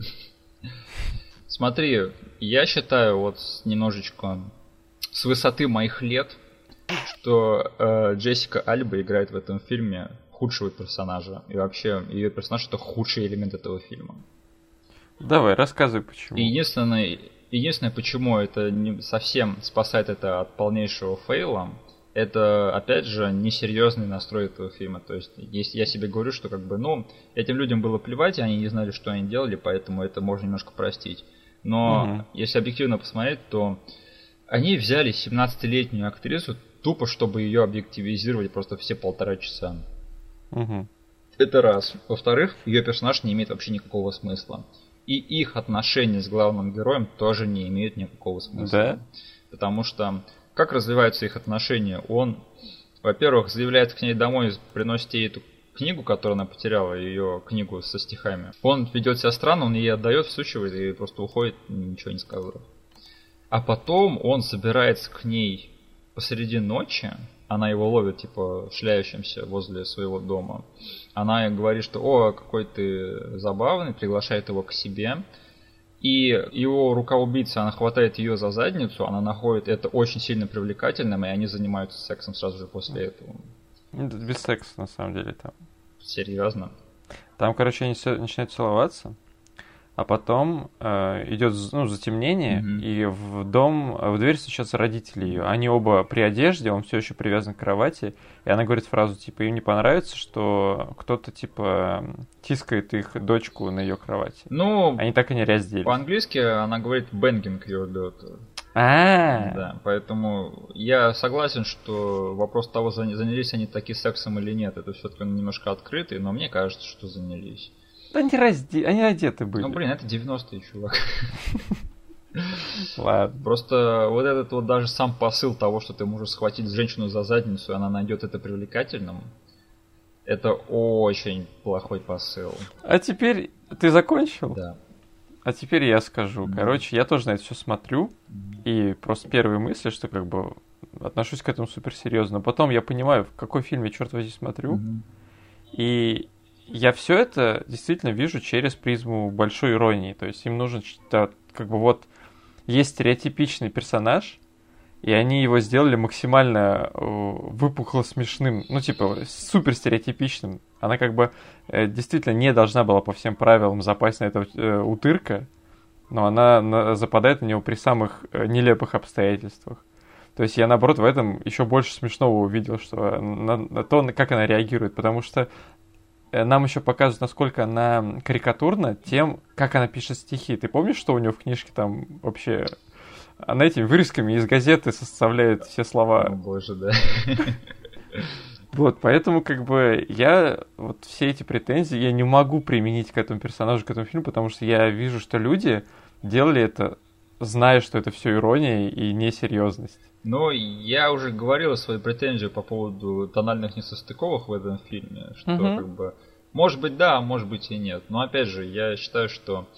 Смотри, я считаю вот немножечко с высоты моих лет, что э, Джессика Альба играет в этом фильме худшего персонажа. И вообще, ее персонаж это худший элемент этого фильма. Давай, рассказывай, почему. И единственное, единственное, почему это не совсем спасает это от полнейшего фейла, это, опять же, несерьезный настрой этого фильма. То есть, если я себе говорю, что как бы, ну, этим людям было плевать, и они не знали, что они делали, поэтому это можно немножко простить. Но Мгм. если объективно посмотреть, то Они взяли 17-летнюю актрису тупо, чтобы ее объективизировать просто все полтора часа. Угу. Это раз. Во-вторых, ее персонаж не имеет вообще никакого смысла. И их отношения с главным героем тоже не имеют никакого смысла. Да? Потому что как развиваются их отношения? Он, во-первых, заявляет к ней домой, приносит ей эту книгу, которую она потеряла, ее книгу со стихами. Он ведет себя странно, он ей отдает, всучивает и просто уходит, ничего не сказав. А потом он собирается к ней посреди ночи, она его ловит, типа, шляющимся возле своего дома. Она говорит, что «О, какой ты забавный», приглашает его к себе. И его рука-убийца, она хватает ее за задницу, она находит это очень сильно привлекательным, и они занимаются сексом сразу же после этого. Ну, без секса, на самом деле, там. Серьезно? Там, короче, они начинают целоваться. А потом э, идет ну, затемнение, mm-hmm. и в дом, в дверь стучатся родители ее. Они оба при одежде, он все еще привязан к кровати. И она говорит фразу, типа, им не понравится, что кто-то, типа, тискает их дочку на ее кровати. Ну, они так и не разделись. По-английски она говорит banging your daughter. А, Да, поэтому я согласен, что вопрос того, занялись они таки сексом или нет, это все-таки немножко открытый, но мне кажется, что занялись. Они, разде... они одеты были. Ну, блин, это 90-е, чувак. Ладно. Просто вот этот вот даже сам посыл того, что ты можешь схватить женщину за задницу, и она найдет это привлекательным, это очень плохой посыл. А теперь ты закончил? Да. А теперь я скажу. Короче, я тоже на это все смотрю, и просто первые мысли, что как бы отношусь к этому супер серьезно. Потом я понимаю, в какой фильм я, черт возьми, смотрю. И я все это действительно вижу через призму большой иронии. То есть им нужно как бы вот есть стереотипичный персонаж, и они его сделали максимально э, выпукло смешным, ну типа супер стереотипичным. Она как бы э, действительно не должна была по всем правилам запасть на этого э, утырка, но она на, западает на него при самых нелепых обстоятельствах. То есть я, наоборот, в этом еще больше смешного увидел, что на, на то, как она реагирует, потому что нам еще показывают, насколько она карикатурна тем, как она пишет стихи. Ты помнишь, что у нее в книжке там вообще... Она этими вырезками из газеты составляет все слова. О боже, да. Вот, поэтому как бы я вот все эти претензии я не могу применить к этому персонажу, к этому фильму, потому что я вижу, что люди делали это, зная, что это все ирония и несерьезность. Но я уже говорил свою претензию по поводу тональных несостыковок в этом фильме, что угу. как бы может быть да, может быть и нет. Но опять же, я считаю, что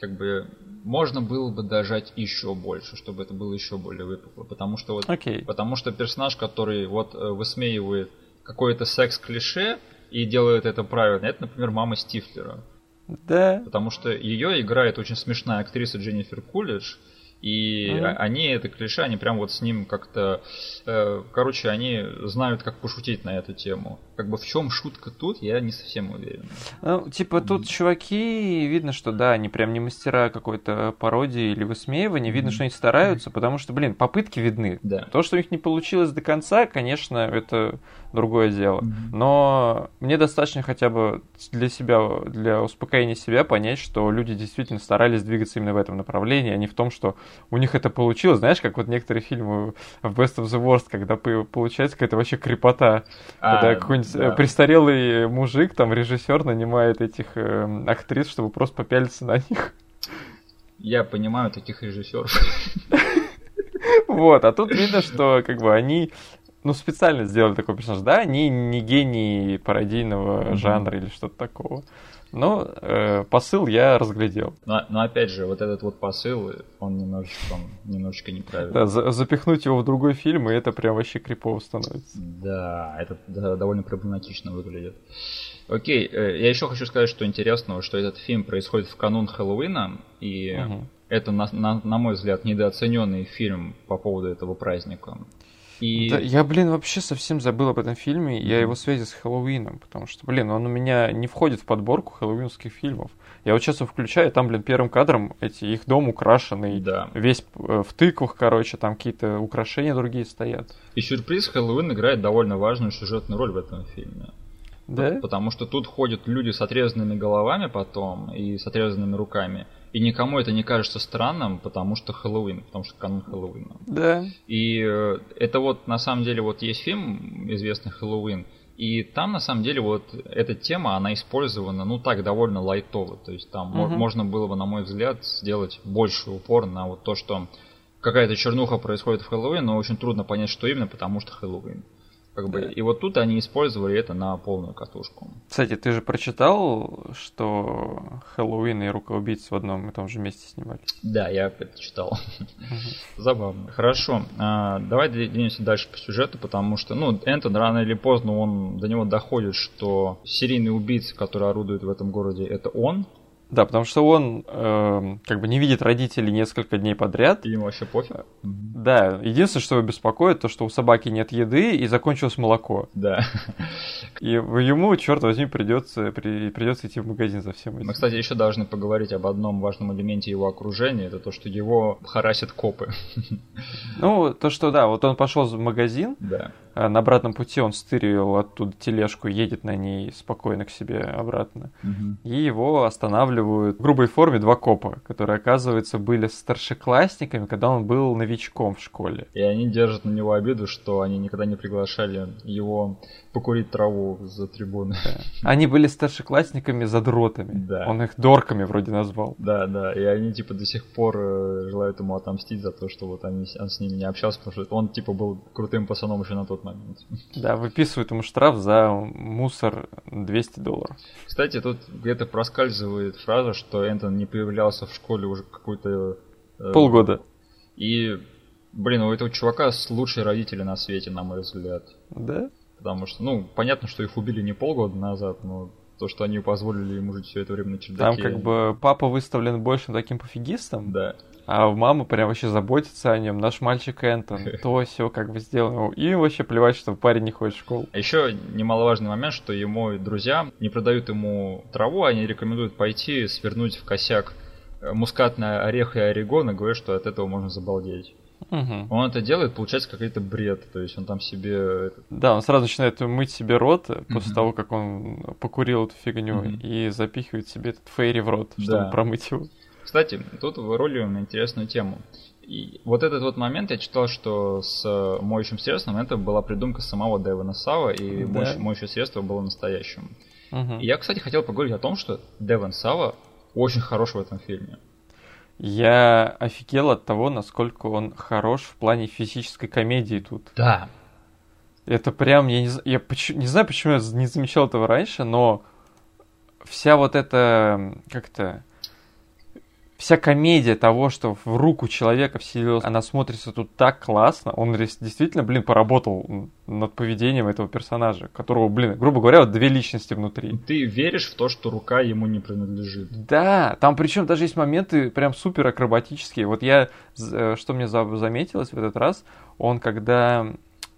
как бы можно было бы дожать еще больше, чтобы это было еще более выпукло. Потому что вот okay. потому что персонаж, который вот э, высмеивает какой-то секс-клише и делает это правильно, это, например, мама Стифлера. Да. Потому что ее играет очень смешная актриса Дженнифер Кулидж. И mm-hmm. они, это клише, они прям вот с ним как-то... Э, короче, они знают, как пошутить на эту тему. Как бы в чем шутка тут, я не совсем уверен. Ну, типа, mm-hmm. тут чуваки, видно, что да, они прям не мастера какой-то пародии или высмеивания. Видно, mm-hmm. что они стараются, потому что, блин, попытки видны. Да. То, что у них не получилось до конца, конечно, это другое дело. Но мне достаточно хотя бы для себя, для успокоения себя понять, что люди действительно старались двигаться именно в этом направлении, а не в том, что у них это получилось. Знаешь, как вот некоторые фильмы в Best of the Worst, когда получается какая-то вообще крепота. А, когда какой-нибудь э, да. престарелый мужик, там, режиссер нанимает этих э, актрис, чтобы просто попялиться на них. Я понимаю таких режиссеров. Вот, а тут видно, что как бы они ну, специально сделали такой персонаж. Да, они не гении пародийного жанра или что-то такого. Но э, посыл я разглядел. Но, но опять же, вот этот вот посыл, он немножечко, он немножечко неправильный. Да, за, запихнуть его в другой фильм, и это прям вообще крипово становится. Да, это да, довольно проблематично выглядит. Окей, э, я еще хочу сказать, что интересного, что этот фильм происходит в канун Хэллоуина, и угу. это, на, на, на мой взгляд, недооцененный фильм по поводу этого праздника. И... Да, я, блин, вообще совсем забыл об этом фильме и о его связи с Хэллоуином, потому что, блин, он у меня не входит в подборку хэллоуинских фильмов. Я вот сейчас его включаю, там, блин, первым кадром эти их дом украшенный, да. весь э, в тыквах, короче, там какие-то украшения другие стоят. И сюрприз Хэллоуин играет довольно важную сюжетную роль в этом фильме. Да? Потому что тут ходят люди с отрезанными головами потом и с отрезанными руками. И никому это не кажется странным, потому что Хэллоуин, потому что канун Хэллоуина. Да. И э, это вот на самом деле вот есть фильм известный Хэллоуин, и там на самом деле вот эта тема, она использована, ну так, довольно лайтово. То есть там угу. можно было бы, на мой взгляд, сделать больше упор на вот то, что какая-то чернуха происходит в Хэллоуин, но очень трудно понять, что именно, потому что Хэллоуин. Как бы, и вот тут они использовали это на полную катушку. Кстати, ты же прочитал, что Хэллоуин и Рука убийц в одном и том же месте снимали? Да, я это читал. Забавно. Хорошо. А, давай двинемся дальше по сюжету, потому что, ну, Энтон рано или поздно он до него доходит, что серийный убийца, который орудует в этом городе, это он, да, потому что он э, как бы не видит родителей несколько дней подряд. И ему вообще пофиг. Да, единственное, что его беспокоит, то, что у собаки нет еды и закончилось молоко. Да. И ему, черт возьми, придется, при, придется идти в магазин за всем этим. Мы, кстати, еще должны поговорить об одном важном элементе его окружения, это то, что его харасят копы. Ну, то, что да, вот он пошел в магазин, да. А на обратном пути он стырил оттуда тележку, едет на ней спокойно к себе обратно. Угу. И его останавливают в грубой форме два копа, которые, оказывается, были старшеклассниками, когда он был новичком в школе. И они держат на него обиду, что они никогда не приглашали его покурить траву за трибуны. Да. Они были старшеклассниками задротами. Да. Он их дорками вроде назвал. Да, да. И они типа до сих пор э, желают ему отомстить за то, что вот они, он с ними не общался, потому что он типа был крутым пацаном еще на тот момент. Да, выписывают ему штраф за мусор 200 долларов. Кстати, тут где-то проскальзывает фраза, что Энтон не появлялся в школе уже какой-то... Э, Полгода. И, блин, у этого чувака лучшие родители на свете, на мой взгляд. Да? Потому что, ну, понятно, что их убили не полгода назад, но то, что они позволили ему жить все это время на чердаке. Там как бы папа выставлен больше таким пофигистом. Да. А мама прям вообще заботится о нем. Наш мальчик Энтон, то все как бы сделано. И вообще плевать, что парень не ходит в школу. А еще немаловажный момент, что ему друзья не продают ему траву, они рекомендуют пойти свернуть в косяк мускатный орех и орегон и говорят, что от этого можно забалдеть. Угу. Он это делает, получается какой-то бред. То есть он там себе... Да, он сразу начинает мыть себе рот после угу. того, как он покурил эту фигню угу. и запихивает себе этот фейри в рот, чтобы да. промыть его. Кстати, тут вырулим интересную тему. И вот этот вот момент я читал, что с моющим средством это была придумка самого Дэвона Сава, и да. моющее средство было настоящим. Угу. И я, кстати, хотел поговорить о том, что Дэвон Сава очень хорош в этом фильме. Я офигел от того, насколько он хорош в плане физической комедии тут. Да. Это прям, я не, я не знаю, почему я не замечал этого раньше, но вся вот эта, как-то, вся комедия того, что в руку человека вселилась, она смотрится тут так классно. Он действительно, блин, поработал над поведением этого персонажа, которого, блин, грубо говоря, вот две личности внутри. Ты веришь в то, что рука ему не принадлежит. Да, там причем даже есть моменты прям супер акробатические. Вот я, э, что мне заметилось в этот раз, он когда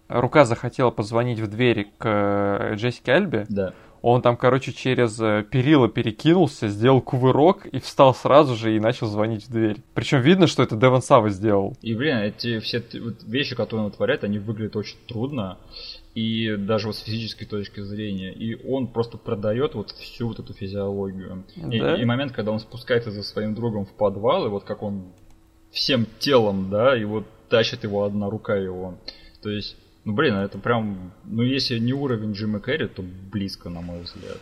рука захотела позвонить в двери к э, Джессике Альбе, да он там, короче, через э, перила перекинулся, сделал кувырок и встал сразу же и начал звонить в дверь. Причем видно, что это Деван Сава сделал. И, блин, эти все вещи, которые он творит, они выглядят очень трудно. И даже вот с физической точки зрения. И он просто продает вот всю вот эту физиологию. Да? И, и момент, когда он спускается за своим другом в подвал, и вот как он всем телом, да, и вот тащит его одна рука его. То есть ну, блин, это прям, ну, если не уровень Джима Керри, то близко, на мой взгляд.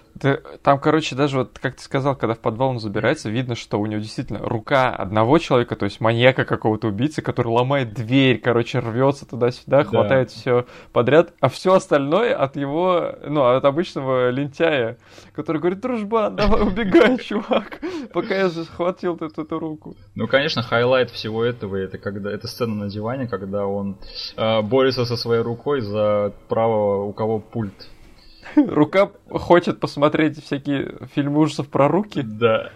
Там, короче, даже вот, как ты сказал, когда в подвал он забирается, видно, что у него действительно рука одного человека, то есть маньяка какого-то убийцы, который ломает дверь, короче, рвется туда-сюда, да. хватает все подряд, а все остальное от его, ну, от обычного лентяя, который говорит, дружбан, давай убегай, чувак, пока я захватил эту, эту руку. Ну, конечно, highlight всего этого, это когда, это сцена на диване, когда он э, борется со своей рукой за право, у кого пульт. Рука хочет посмотреть всякие фильмы ужасов про руки. Да.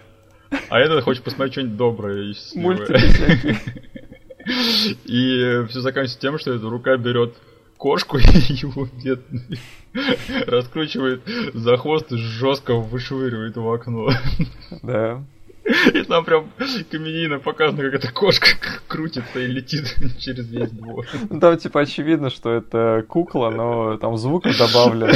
А этот хочет посмотреть что-нибудь доброе и Мультики И все заканчивается тем, что эта рука берет кошку и его бедный раскручивает за хвост и жестко вышвыривает в окно. Да. И там прям каменина показано, как эта кошка крутится и летит через весь двор. Ну, там, типа, очевидно, что это кукла, но там звук добавлено.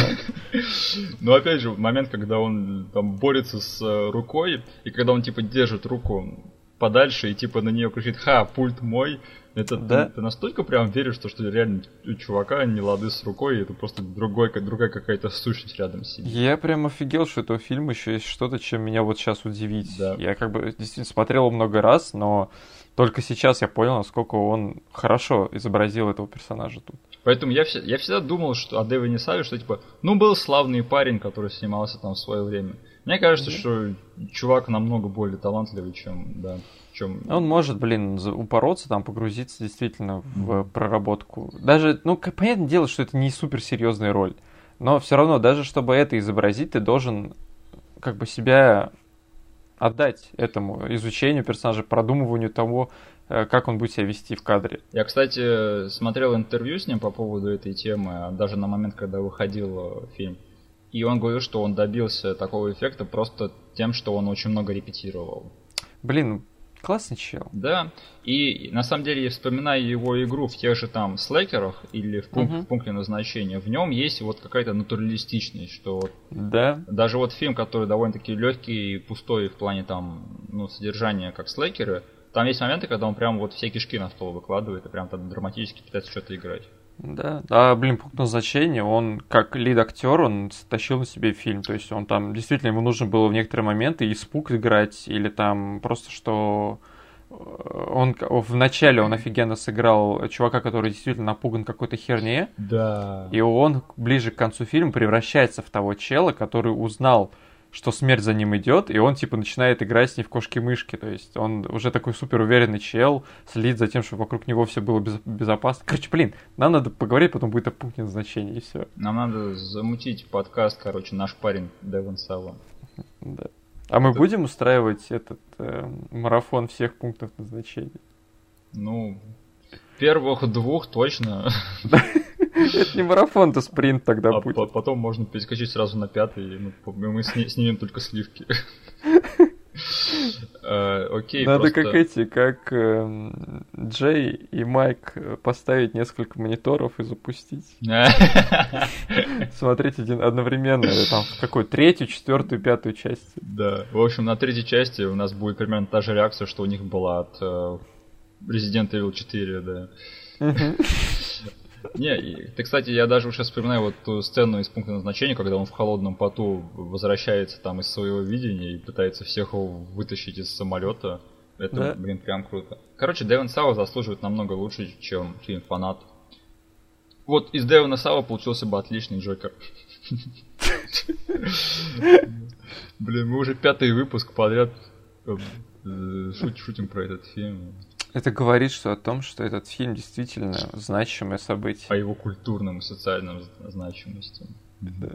Но опять же, момент, когда он там борется с э, рукой, и когда он, типа, держит руку подальше и, типа, на нее кричит «Ха, пульт мой!» Это Да. ты, ты настолько прям веришь, что, что реально у чувака не лады с рукой, и это просто другой, другая какая-то сущность рядом сидит. Я прям офигел, что этого фильма еще есть что-то, чем меня вот сейчас удивить. Да. Я как бы действительно смотрел его много раз, но только сейчас я понял, насколько он хорошо изобразил этого персонажа тут. Поэтому я, я всегда думал, что о Дэвине Саве, что типа, ну был славный парень, который снимался там в свое время. Мне кажется, что чувак намного более талантливый, чем, да, чем... Он может, блин, упороться, там, погрузиться действительно в проработку. Даже, ну, понятное дело, что это не суперсерьезная роль. Но все равно, даже чтобы это изобразить, ты должен как бы себя отдать этому изучению персонажа, продумыванию того, э, как он будет себя вести в кадре. Я, кстати, смотрел интервью с ним по поводу этой темы, даже на момент, когда выходил э, фильм. И он говорил, что он добился такого эффекта просто тем, что он очень много репетировал. Блин, классный чел. Да, и на самом деле, вспоминая его игру в тех же там слэкерах или в, пунк- Мгм. в пункте назначения, в нем есть вот какая-то натуралистичность, что Да, даже вот фильм, который довольно-таки легкий и пустой в плане там, ну, содержания, как слэкеры, там есть моменты, когда он прям вот все кишки на стол выкладывает и прям там драматически пытается что-то играть. Да. А, блин, пункт назначения, он как лид-актер, он тащил на себе фильм. То есть он там, действительно, ему нужно было в некоторые моменты испуг играть, или там просто что э, он в начале он офигенно сыграл чувака, который действительно напуган какой-то херне, Да. и он ближе к концу фильма превращается в того чела, который узнал, что смерть за ним идет, и он типа начинает играть с ней в кошки-мышки. То есть он уже такой супер уверенный чел, следит за тем, чтобы вокруг него все было без- безопасно. Короче, блин, нам надо поговорить, потом будет о пункте назначения, и все. Нам надо замутить подкаст, короче, наш парень Девон Сава. Да. А мы будем устраивать этот э, марафон всех пунктов назначения? Ну, первых двух точно. Это не марафон, это спринт тогда А будет. по- потом можно перескочить сразу на пятый, и мы, сни- снимем только сливки. Э, Окей, Надо как эти, как эм, Джей и Майк э, поставить несколько мониторов и запустить. Смотреть один одновременно, э, там, в какой третью, четвертую, пятую часть. Да, в общем, на третьей части у нас будет примерно та же реакция, что у них была от Resident Evil 4, да. Не, и- ты, кстати, я даже уже вспоминаю вот ту сцену из пункта назначения, когда он в холодном поту возвращается там из своего видения и пытается всех вытащить из самолета. Это, Да. блин, прям круто. Короче, Дэвин Сава заслуживает намного лучше, чем фильм «Фанат». Вот из Дэвина Сава получился бы отличный Джокер. Блин, мы уже пятый выпуск подряд э, э, шут- шутим про этот фильм. Это говорит что о том, что этот фильм действительно значимое событие. О его культурном и социальном з- значимости. Да.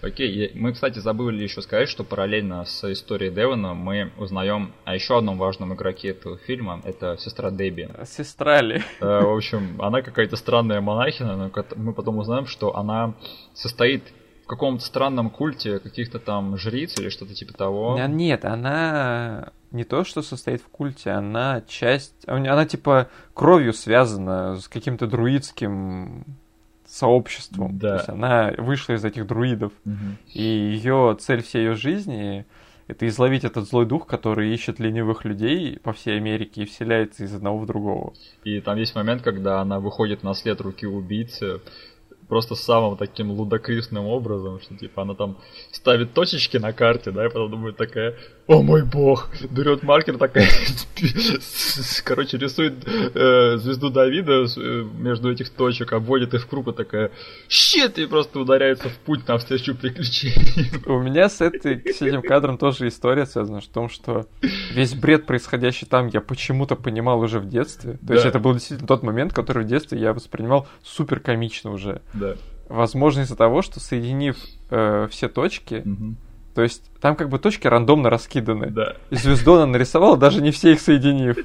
Окей, мы, кстати, забыли еще сказать, что параллельно с историей Девона мы узнаем о еще одном важном игроке этого фильма. Это сестра Дебби. А Сестра ли? Э, В общем, она какая-то странная монахина, но мы потом узнаем, что она состоит каком-то странном культе каких-то там жриц или что-то типа того. А, Нет, она не то, что состоит в культе, она часть... Она типа кровью связана с каким-то друидским сообществом. Да. То есть она вышла из этих друидов. Мгм. И ее цель всей ее жизни это изловить этот злой дух, который ищет ленивых людей по всей Америке и вселяется из одного в другого. И там есть момент, когда она выходит на след руки убийцы просто самым таким лудокрисным образом, что типа она там ставит точечки на карте, да, и потом думает такая, о мой бог, берет маркер такая, короче, рисует э, звезду Давида э, между этих точек, обводит их в круг и такая, щит, и просто ударяется в путь навстречу приключениям. У меня с, этой, с этим кадром тоже история связана в том, что весь бред, происходящий там, я почему-то понимал уже в детстве. То есть Да. это был действительно тот момент, который в детстве я воспринимал супер комично уже. Да. Возможно из-за того, что соединив э, все точки, Мгм. То есть там как бы точки рандомно раскиданы. Да. И звезду она нарисовала, даже не все их соединив.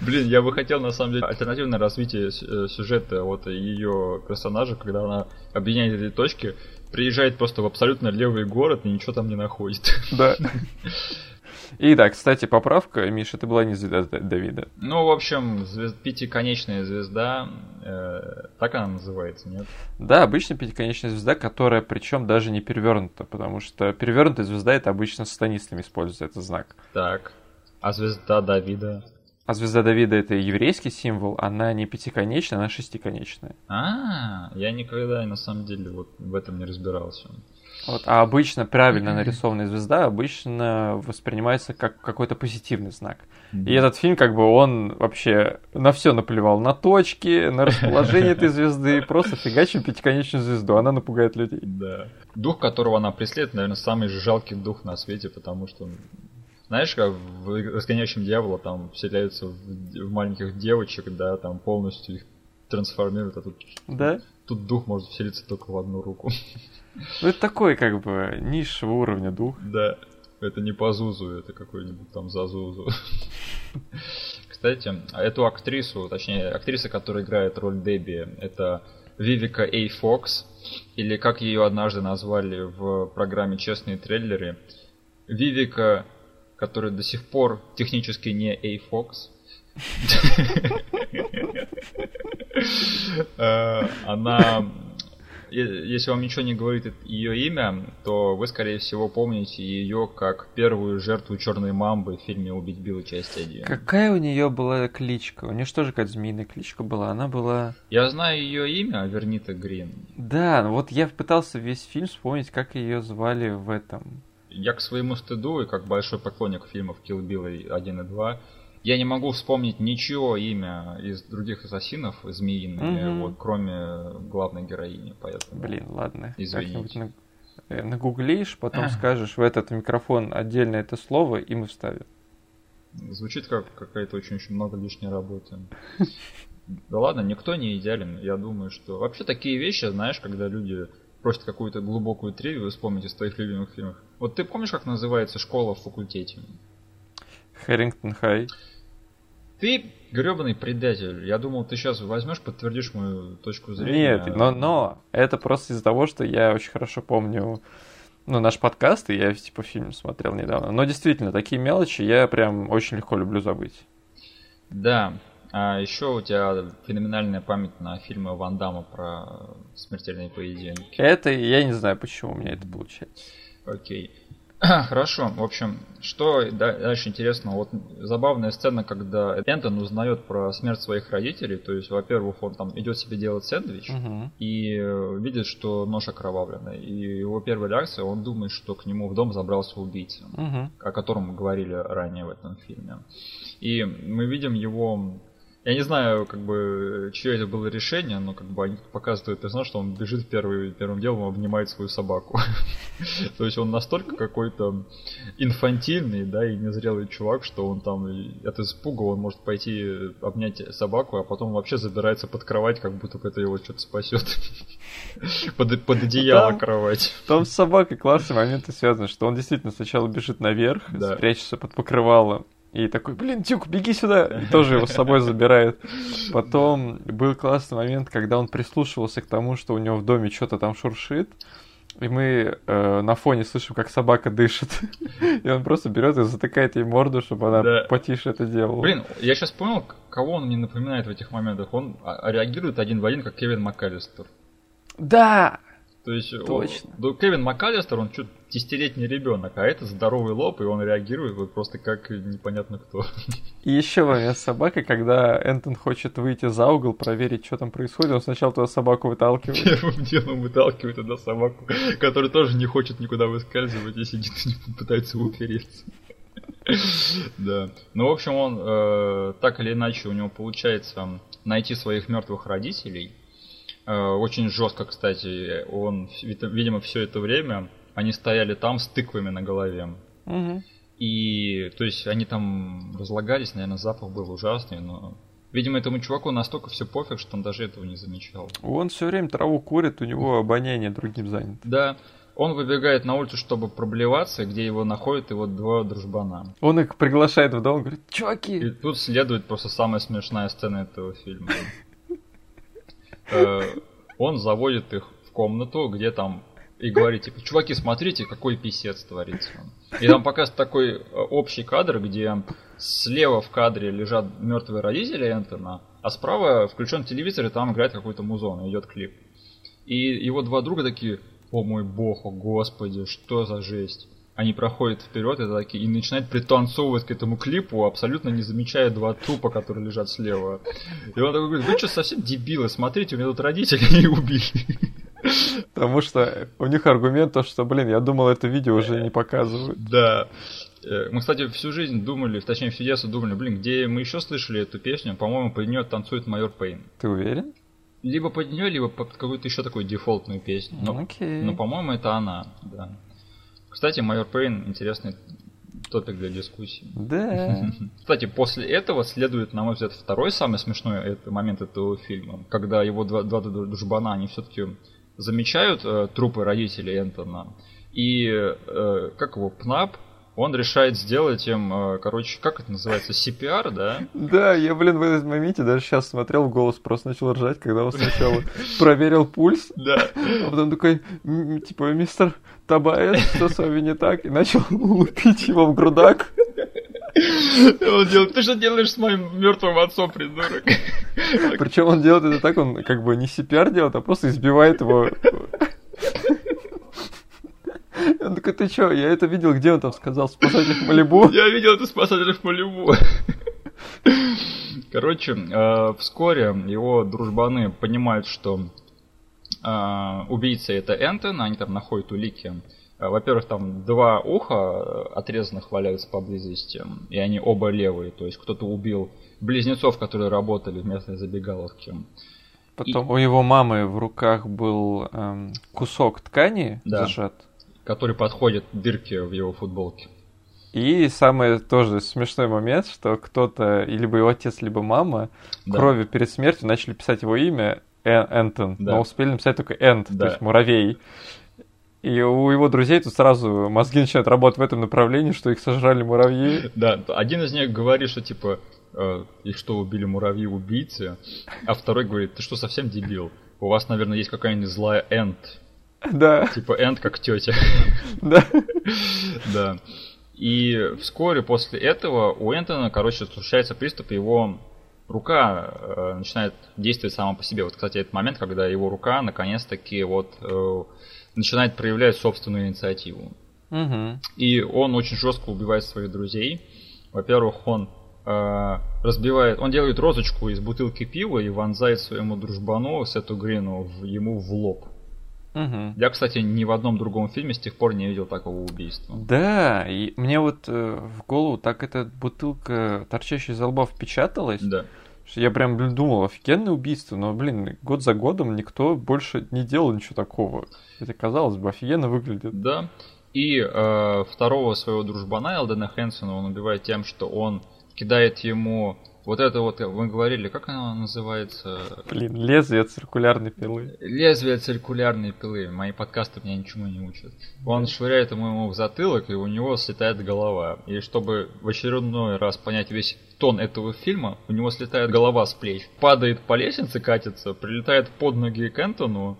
Блин, я бы хотел, на самом деле, альтернативное развитие э, сюжета вот ее персонажа, когда она объединяет эти точки, приезжает просто в абсолютно левый город и ничего там не находит. Да. И да, кстати, поправка, Миша, это была не звезда Давида. Ну, в общем, звезд... пятиконечная звезда, э, так она называется, нет? Да, обычно пятиконечная звезда, которая причем даже не перевернута, потому что перевернутая звезда это обычно с станислами используется этот знак. Так, а звезда Давида? А звезда Давида это еврейский символ, она не пятиконечная, она шестиконечная. А, я никогда на самом деле вот в этом не разбирался. Вот, а обычно правильно нарисованная звезда обычно воспринимается как какой-то позитивный знак. Mm-hmm. И этот фильм, как бы, он вообще на все наплевал. На точки, на расположение этой звезды. Просто фигачим пятиконечную звезду. Она напугает людей. Да. Дух, которого она преследует, наверное, самый жалкий дух на свете, потому что знаешь, как в «Разгоняющем дьявола» там вселяются в, в маленьких девочек, да, там полностью их трансформируют, а тут, да? тут дух может вселиться только в одну руку. Ну, это такой, как бы, низшего уровня дух. Да, это не по Зузу, это какой-нибудь там Зазузу. Кстати, эту актрису, точнее, актриса, которая играет роль Дебби, это Вивика Эй Фокс, или как ее однажды назвали в программе «Честные трейлеры», Вивика который до сих пор технически не A-Fox. Э, она, если вам ничего не говорит ее имя, то вы, скорее всего, помните ее как первую жертву черной мамбы в фильме «Убить Билла. Часть 1». Какая у нее была кличка? У нее что же какая-то змеиная кличка была? Она была... Я знаю ее имя, Вернита Грин. Да, вот я пытался весь фильм вспомнить, как ее звали в этом я к своему стыду и как большой поклонник фильмов Kill Bill 1 и 2, я не могу вспомнить ничего имя из других ассасинов змеиные, mm-hmm. вот, кроме главной героини, поэтому. Блин, ладно. Извините. На, э, нагуглишь, потом скажешь в этот микрофон отдельно это слово, и мы вставим. Звучит как какая-то очень-очень много лишней работы. Да ладно, никто не идеален. Я думаю, что вообще такие вещи, знаешь, когда люди просят какую-то глубокую тривию вспомнить из твоих любимых фильмов. Вот ты помнишь, как называется школа в факультете? Харрингтон Хай. Ты гребаный предатель. Я думал, ты сейчас возьмешь, подтвердишь мою точку зрения. Нет, но, но это просто из-за того, что я очень хорошо помню ну, наш подкаст, и я типа фильм смотрел недавно. Но действительно, такие мелочи я прям очень легко люблю забыть. Да, а еще у тебя феноменальная память на фильмы Ван Дамма про смертельные поединки. Это я не знаю, почему у меня это получается. Окей. Хорошо, в общем, что дальше интересно, вот забавная сцена, когда Энтон узнает про смерть своих родителей, то есть, во-первых, он там идет себе делать сэндвич угу. и э, видит, что нож окровавленный, и его первая реакция, он думает, что к нему в дом забрался убийца, угу. о котором мы говорили ранее в этом фильме. И мы видим его я не знаю, как бы, чье это было решение, но как бы они показывают персонаж, что он бежит первый, первым делом обнимает свою собаку. То есть он настолько какой-то инфантильный, да, и незрелый чувак, что он там от испуга он может пойти обнять собаку, а потом вообще забирается под кровать, как будто это его что-то спасет. под, под одеяло там, кровать. Там с собакой классные моменты связаны, что он действительно сначала бежит наверх, да. спрячется под покрывало, и такой, блин, Тюк, беги сюда. И тоже его с собой забирает. Потом был классный момент, когда он прислушивался к тому, что у него в доме что-то там шуршит. И мы э, на фоне слышим, как собака дышит. и он просто берет и затыкает ей морду, чтобы она да. потише это делала. Блин, я сейчас понял, кого он мне напоминает в этих моментах. Он а, реагирует один в один, как Кевин МакКаллистер. Да! То есть Точно. Он, ну, Кевин МакАлистер, он чуть десятилетний ребенок, а это здоровый лоб, и он реагирует вот просто как непонятно кто. И еще момент с собакой, когда Энтон хочет выйти за угол, проверить, что там происходит, он сначала туда собаку выталкивает. Первым делом выталкивает туда собаку, которая тоже не хочет никуда выскальзывать и сидит и пытается упереться. Да. Ну, в общем, он э, так или иначе у него получается найти своих мертвых родителей очень жестко, кстати. Он, видимо, все это время они стояли там с тыквами на голове. Угу. И, то есть, они там разлагались, наверное, запах был ужасный, но Видимо, этому чуваку настолько все пофиг, что он даже этого не замечал. Он все время траву курит, у него обоняние другим занято. Да. Он выбегает на улицу, чтобы проблеваться, где его находят его два дружбана. Он их приглашает в дом, говорит, чуваки! И тут следует просто самая смешная сцена этого фильма. Э, он заводит их в комнату, где там и говорит, типа, чуваки, смотрите, какой писец творится. И там показывает такой э, общий кадр, где слева в кадре лежат мертвые родители Энтона, а справа включен телевизор, и там играет какой-то музон, идет клип. И его два друга такие, о мой бог, о господи, что за жесть. Они проходят вперед и, такие, и начинают пританцовывать к этому клипу, абсолютно не замечая два трупа, которые лежат слева. И он такой говорит, вы что, совсем дебилы, смотрите, у меня тут родители и убили. Потому что у них аргумент то, что, блин, я думал, это видео уже не показывают. Да. Э, мы, кстати, всю жизнь думали, точнее, всю детство думали, блин, где мы еще слышали эту песню, по-моему, под нее танцует майор Пейн. Ты уверен? Либо под нее, либо под какую-то еще такую дефолтную песню. Но, Окей. но по-моему, это она, да. Кстати, майор Пейн интересный топик для дискуссии. Да. Кстати, после этого следует, на мой взгляд, второй самый смешной это, момент этого фильма, когда его два, два дружбана, они все-таки замечают э, трупы родителей Энтона, и э, как его, Пнап, он решает сделать им, э, короче, как это называется, CPR, да? Да, я, блин, в этом моменте даже сейчас смотрел голос, просто начал ржать, когда он сначала проверил пульс, Да. а потом такой, «М, типа, мистер Табаес, что с вами не так? И начал лупить его в грудак. Он делает, ты что делаешь с моим мертвым отцом, придурок? Причем он делает это так, он как бы не CPR делает, а просто избивает его. Он такой, ты чё, я это видел, где он там сказал, спасатель в Малибу? Я видел это спасателей в Малибу. Короче, э, вскоре его дружбаны понимают, что э, убийца это Энтон, они там находят улики. Э, Во-первых, там два уха э, отрезанных валяются поблизости, и они оба левые, то есть кто-то убил близнецов, которые работали в местной забегаловке. Потом у его мамы в руках был эм, кусок ткани Да. зажат. который подходит дырке в его футболке. И самый тоже смешной момент, что кто-то, и либо его отец, либо мама, Да. кровью перед смертью начали писать его имя Энтон, Да. но успели написать только Энт, Да. то есть муравей. И у его друзей тут сразу мозги начинают работать в этом направлении, что их сожрали муравьи. Да, один из них говорит, что типа э, их что, убили муравьи-убийцы, а второй говорит, ты что, совсем дебил? У вас, наверное, есть какая-нибудь злая Энт. Да, Типа Энт как тетя. да. Да. И вскоре после этого у Энтона, короче, случается приступ, и его рука э, начинает действовать сама по себе. Вот, кстати, этот момент, когда его рука наконец-таки вот э, начинает проявлять собственную инициативу. Мгм. И он очень жестко убивает своих друзей. Во-первых, он э, разбивает, он делает розочку из бутылки пива и вонзает своему дружбану Сету Грину в- ему в лоб. Мгм. Я, кстати, ни в одном другом фильме с тех пор не видел такого убийства. Да, и мне вот э, в голову так эта бутылка, торчащая из лба, впечаталась, Да. Я прям, думал, офигенное убийство, но, блин, год за годом никто больше не делал ничего такого. Это, казалось бы, офигенно выглядит. Да. И э, второго своего дружбана Элдена Хэнсона он убивает тем, что он кидает ему вот это вот, мы говорили, как оно называется? Блин, лезвие циркулярной пилы. Лезвие циркулярной пилы. Мои подкасты меня ничему не учат. Он швыряет ему ему в затылок, и у него слетает голова. И чтобы в очередной раз понять весь тон этого фильма, у него слетает голова с плеч. Падает по лестнице, катится, прилетает под ноги к Энтону,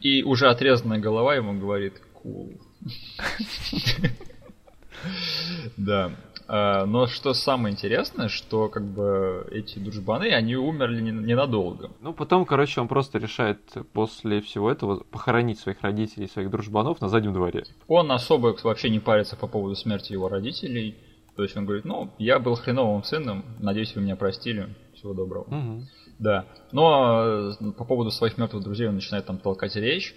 и уже отрезанная голова ему говорит «Кул». Да. А, Но что самое интересное, что как бы эти дружбаны, они умерли не- ненадолго. Ну, потом, короче, он просто решает после всего этого похоронить своих родителей, своих дружбанов на заднем дворе. Он особо вообще не парится по поводу смерти его родителей. То есть он говорит, ну, я был хреновым сыном, надеюсь, вы меня простили. Всего доброго. Мгм. Да. Но э, по поводу своих мертвых друзей он начинает там толкать речь.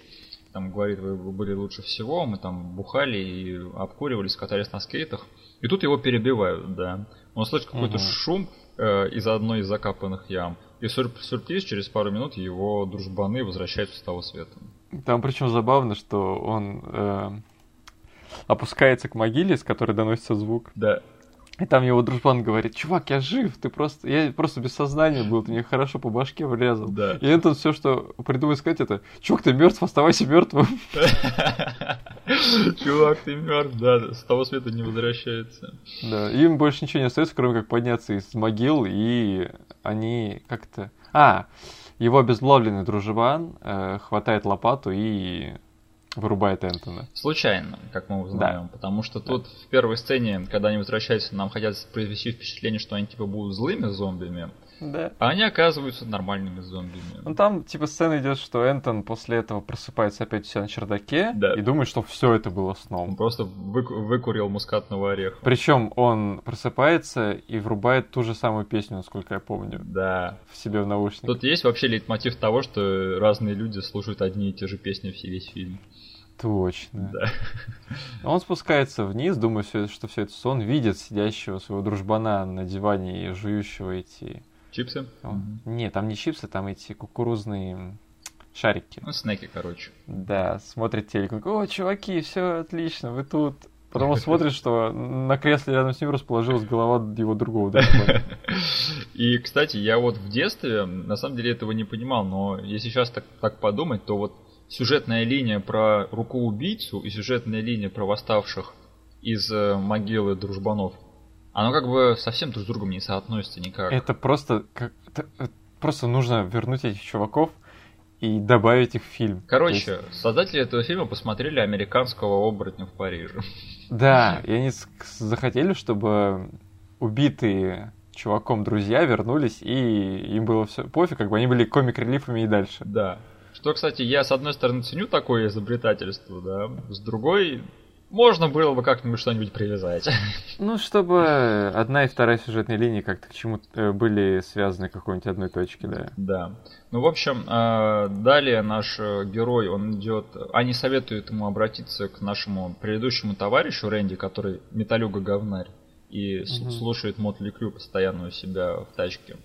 Там говорит, вы были лучше всего, мы там бухали и обкуривались, катались на скейтах. И тут его перебивают, да. Он слышит какой-то Мгм. шум э, из одной из закапанных ям. И сюр- сюрприз, через пару минут его дружбаны возвращаются с того света. Там причем забавно, что он э, опускается к могиле, с которой доносится звук. Да. И там его дружбан говорит, чувак, я жив, ты просто, я просто без сознания был, ты мне хорошо по башке врезал. Да. И Энтон все, что придумает сказать, это, чувак, ты мертв, оставайся мертвым. Чувак, ты мертв, да, с того света не возвращается. Да, им больше ничего не остается, кроме как подняться из могил, и они как-то... А, его обезглавленный дружбан э, хватает лопату и вырубает Энтона. Случайно, как мы узнаем. Да. Потому что тут да. в первой сцене, когда они возвращаются, нам хотят произвести впечатление, что они типа будут злыми зомбими. Да. А они оказываются нормальными зомбими. Ну там типа сцена идет, что Энтон после этого просыпается опять у себя на чердаке да. и думает, что все это было сном. Он просто вы, выкурил мускатного ореха. Причем он просыпается и врубает ту же самую песню, насколько я помню. Да. В себе в наушниках. Тут есть вообще лейтмотив того, что разные люди слушают одни и те же песни все весь фильм. Точно. Да. Он спускается вниз, думая, что все это сон, видит сидящего своего дружбана на диване и жующего эти Чипсы? Нет, там не чипсы, там эти кукурузные шарики. Ну, снеки, короче. Да, смотрит телек, о, чуваки, все отлично, вы тут. Потом он смотрит, что на кресле рядом с ним расположилась голова его другого друга. И, кстати, я вот в детстве, на самом деле, этого не понимал, но если сейчас так, так подумать, то вот сюжетная линия про руку-убийцу и сюжетная линия про восставших из э, могилы дружбанов – оно как бы совсем друг с другом не соотносится никак. Это просто как это, просто нужно вернуть этих чуваков и добавить их в фильм. Короче, есть... создатели этого фильма посмотрели американского оборотня в Париже. Да, и они захотели, чтобы убитые чуваком друзья вернулись, и им было все пофиг, как бы они были комик-релифами и дальше. Да. Что, кстати, я с одной стороны ценю такое изобретательство, да, с другой можно было бы как-нибудь что-нибудь привязать. Ну, чтобы одна и вторая сюжетные линии как-то к чему-то э, были связаны к какой-нибудь одной точке, да. Да. Ну, в общем, э, далее наш э, герой, он идет... Они советуют ему обратиться к нашему предыдущему товарищу Рэнди, который металюга говнарь и угу. слушает Мотли Крю постоянно у себя в тачке.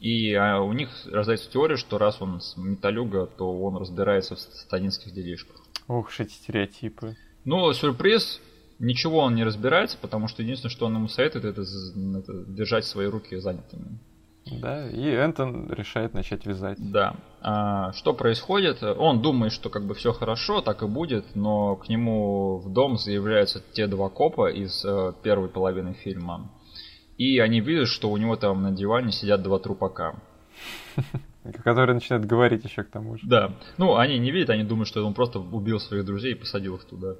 И а, у них рождается теория, что раз он с металюга, то он разбирается в сатанинских делишках. Ох уж эти стереотипы. Ну, сюрприз, ничего он не разбирается, потому что единственное, что он ему советует, это, это держать свои руки занятыми. Да, и Энтон решает начать вязать. Да. А, что происходит? Он думает, что как бы все хорошо, так и будет, но к нему в дом заявляются те два копа из э, первой половины фильма. И они видят, что у него там на диване сидят два трупака. Которые начинают говорить еще к тому же. Да. Ну, они не видят, они думают, что он просто убил своих друзей и посадил их туда.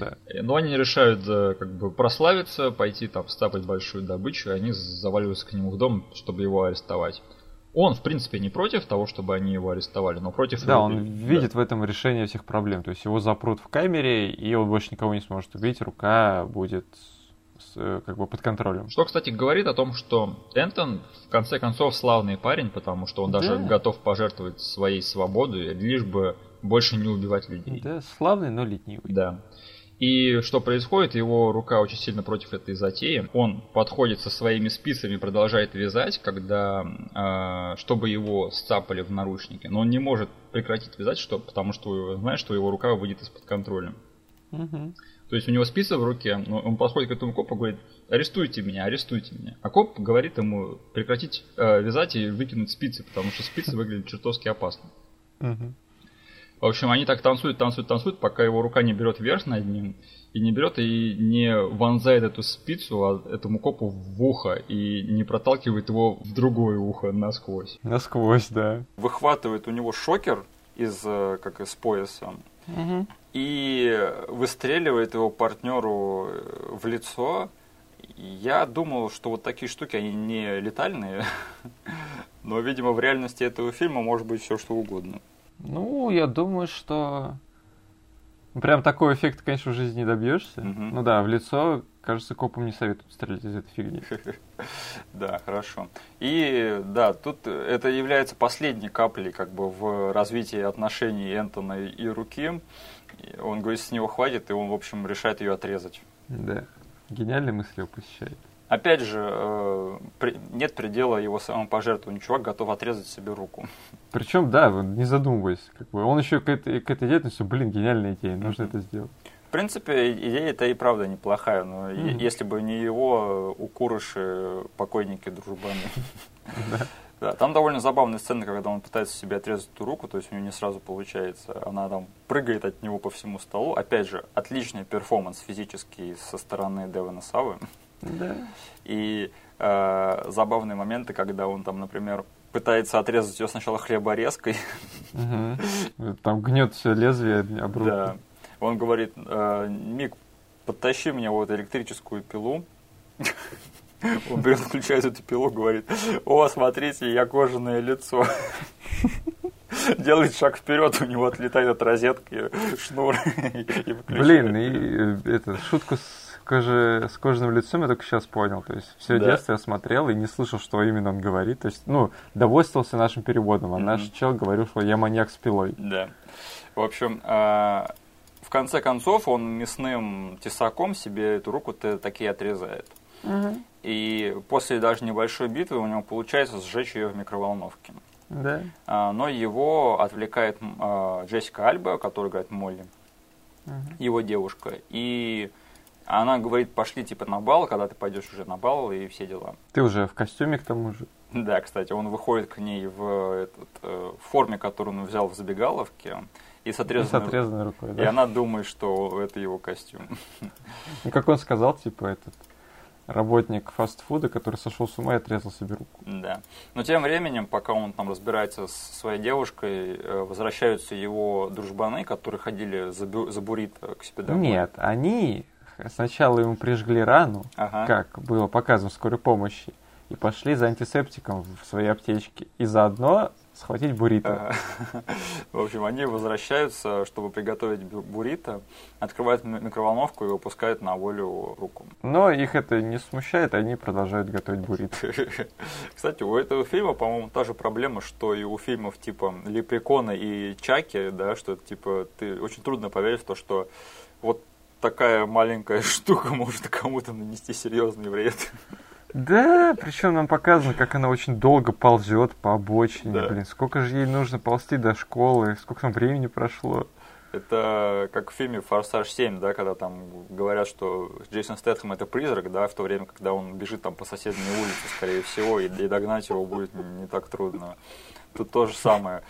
Да. Но они решают как бы прославиться, пойти там стапать большую добычу, и они заваливаются к нему в дом, чтобы его арестовать. Он, в принципе, не против того, чтобы они его арестовали, но против... Да, он видит да. в этом решение всех проблем. То есть его запрут в камере, и он больше никого не сможет убить, рука будет Э, как бы под контролем. Что, кстати, говорит о том, что Энтон в конце концов славный парень, потому что он даже да. готов пожертвовать своей свободой, лишь бы больше не убивать людей. Да, славный, но ленивый. Да. И что происходит? Его рука очень сильно против этой затеи. Он подходит со своими спицами, продолжает вязать, когда, э, чтобы его сцапали в наручники. Но он не может прекратить вязать, что, потому что знает, что его рука выйдет из-под контроля. Угу. То есть у него спицы в руке, он подходит к этому копу и говорит, арестуйте меня, арестуйте меня. А коп говорит ему прекратить э, вязать и выкинуть спицы, потому что спицы выглядят чертовски опасно. Угу. В общем, они так танцуют, танцуют, танцуют, пока его рука не берет вверх над ним, и не берет и не вонзает эту спицу а этому копу в ухо и не проталкивает его в другое ухо насквозь. Насквозь, да. Выхватывает у него шокер из, э, как из пояса, угу. и выстреливает его партнеру э, в лицо. Я думал, что вот такие штуки, они не летальные, но, видимо, в реальности этого фильма может быть все что угодно. Ну, я думаю, что прям такой эффект, конечно, в жизни не добьешься. Угу. Ну да, в лицо, кажется, копам не советуют стрелять из этой фигни. Да, хорошо. И да, тут это является последней каплей как бы в развитии отношений Энтона и руки. Он говорит, с него хватит, и он, в общем, решает ее отрезать. Да, гениальные мысли его посещает. Опять же, э, нет предела его самопожертвованию. Чувак готов отрезать себе руку. Причем, да, не задумываясь. Как бы, он еще к этой, к этой деятельности, блин, гениальная идея, нужно это сделать. В принципе, идея это и правда неплохая, но mm-hmm. если бы не его, у Курыши покойники дружбаны. Да, там довольно забавная сцена, когда он пытается себе отрезать эту руку, то есть у него не сразу получается. Она там прыгает от него по всему столу. Опять же, отличный перформанс физический со стороны Девана Савы. Да. И э, забавные моменты, когда он там, например, пытается отрезать ее сначала хлеборезкой. Угу. Там гнет все лезвие об руку. Да. Он говорит, «Э, Мик, подтащи мне вот электрическую пилу. Он берет, включает эту пилу, говорит, о, смотрите, я кожаное лицо. Делает шаг вперед, у него отлетает от розетки шнур и Блин, и э, это шутка с, кожи, с кожаным лицом я только сейчас понял. То есть все да. детство я смотрел и не слышал, что именно он говорит. То есть, ну, довольствовался нашим переводом, а mm-hmm. наш чел говорил, что я маньяк с пилой. Да. В общем, а, конце концов он мясным тесаком себе эту руку такие отрезает. Угу. И после даже небольшой битвы у него получается сжечь ее в микроволновке. Да. А, но его отвлекает а, Джессика Альба, которая играет Молли, угу. его девушка. И она говорит, пошли типа на бал, когда ты пойдешь уже на бал и все дела. Ты уже в костюме к тому же. Да, кстати, он выходит к ней в, этот, э, в форме, которую он взял в забегаловке. И с отрезанной, и с отрезанной рукой. Да? И она думает, что это его костюм. И как он сказал, типа, этот работник фастфуда, который сошел с ума и отрезал себе руку. Да. Но тем временем, пока он там разбирается с своей девушкой, э, возвращаются его дружбаны, которые ходили за, за буррито к себе домой. Нет, они сначала ему прижгли рану, ага. как было показано в скорой помощи, и пошли за антисептиком в своей аптечке. И заодно схватить буррито. В общем, они возвращаются, чтобы приготовить буррито, открывают микроволновку и выпускают на волю руку. Но их это не смущает, они продолжают готовить буррито. Кстати, у этого фильма, по-моему, та же проблема, что и у фильмов типа Лепрекона и Чаки, да, что типа ты очень трудно поверить в то, что вот такая маленькая штука может кому-то нанести серьезный вред. Да, причем нам показано, как она очень долго ползет по обочине. Да. Блин, сколько же ей нужно ползти до школы, сколько там времени прошло. Это как в фильме «Форсаж 7», да, когда там говорят, что Джейсон Стэтхэм это призрак, да, в то время, когда он бежит там по соседней улице, скорее всего, и, и догнать его будет не так трудно. Тут то же самое.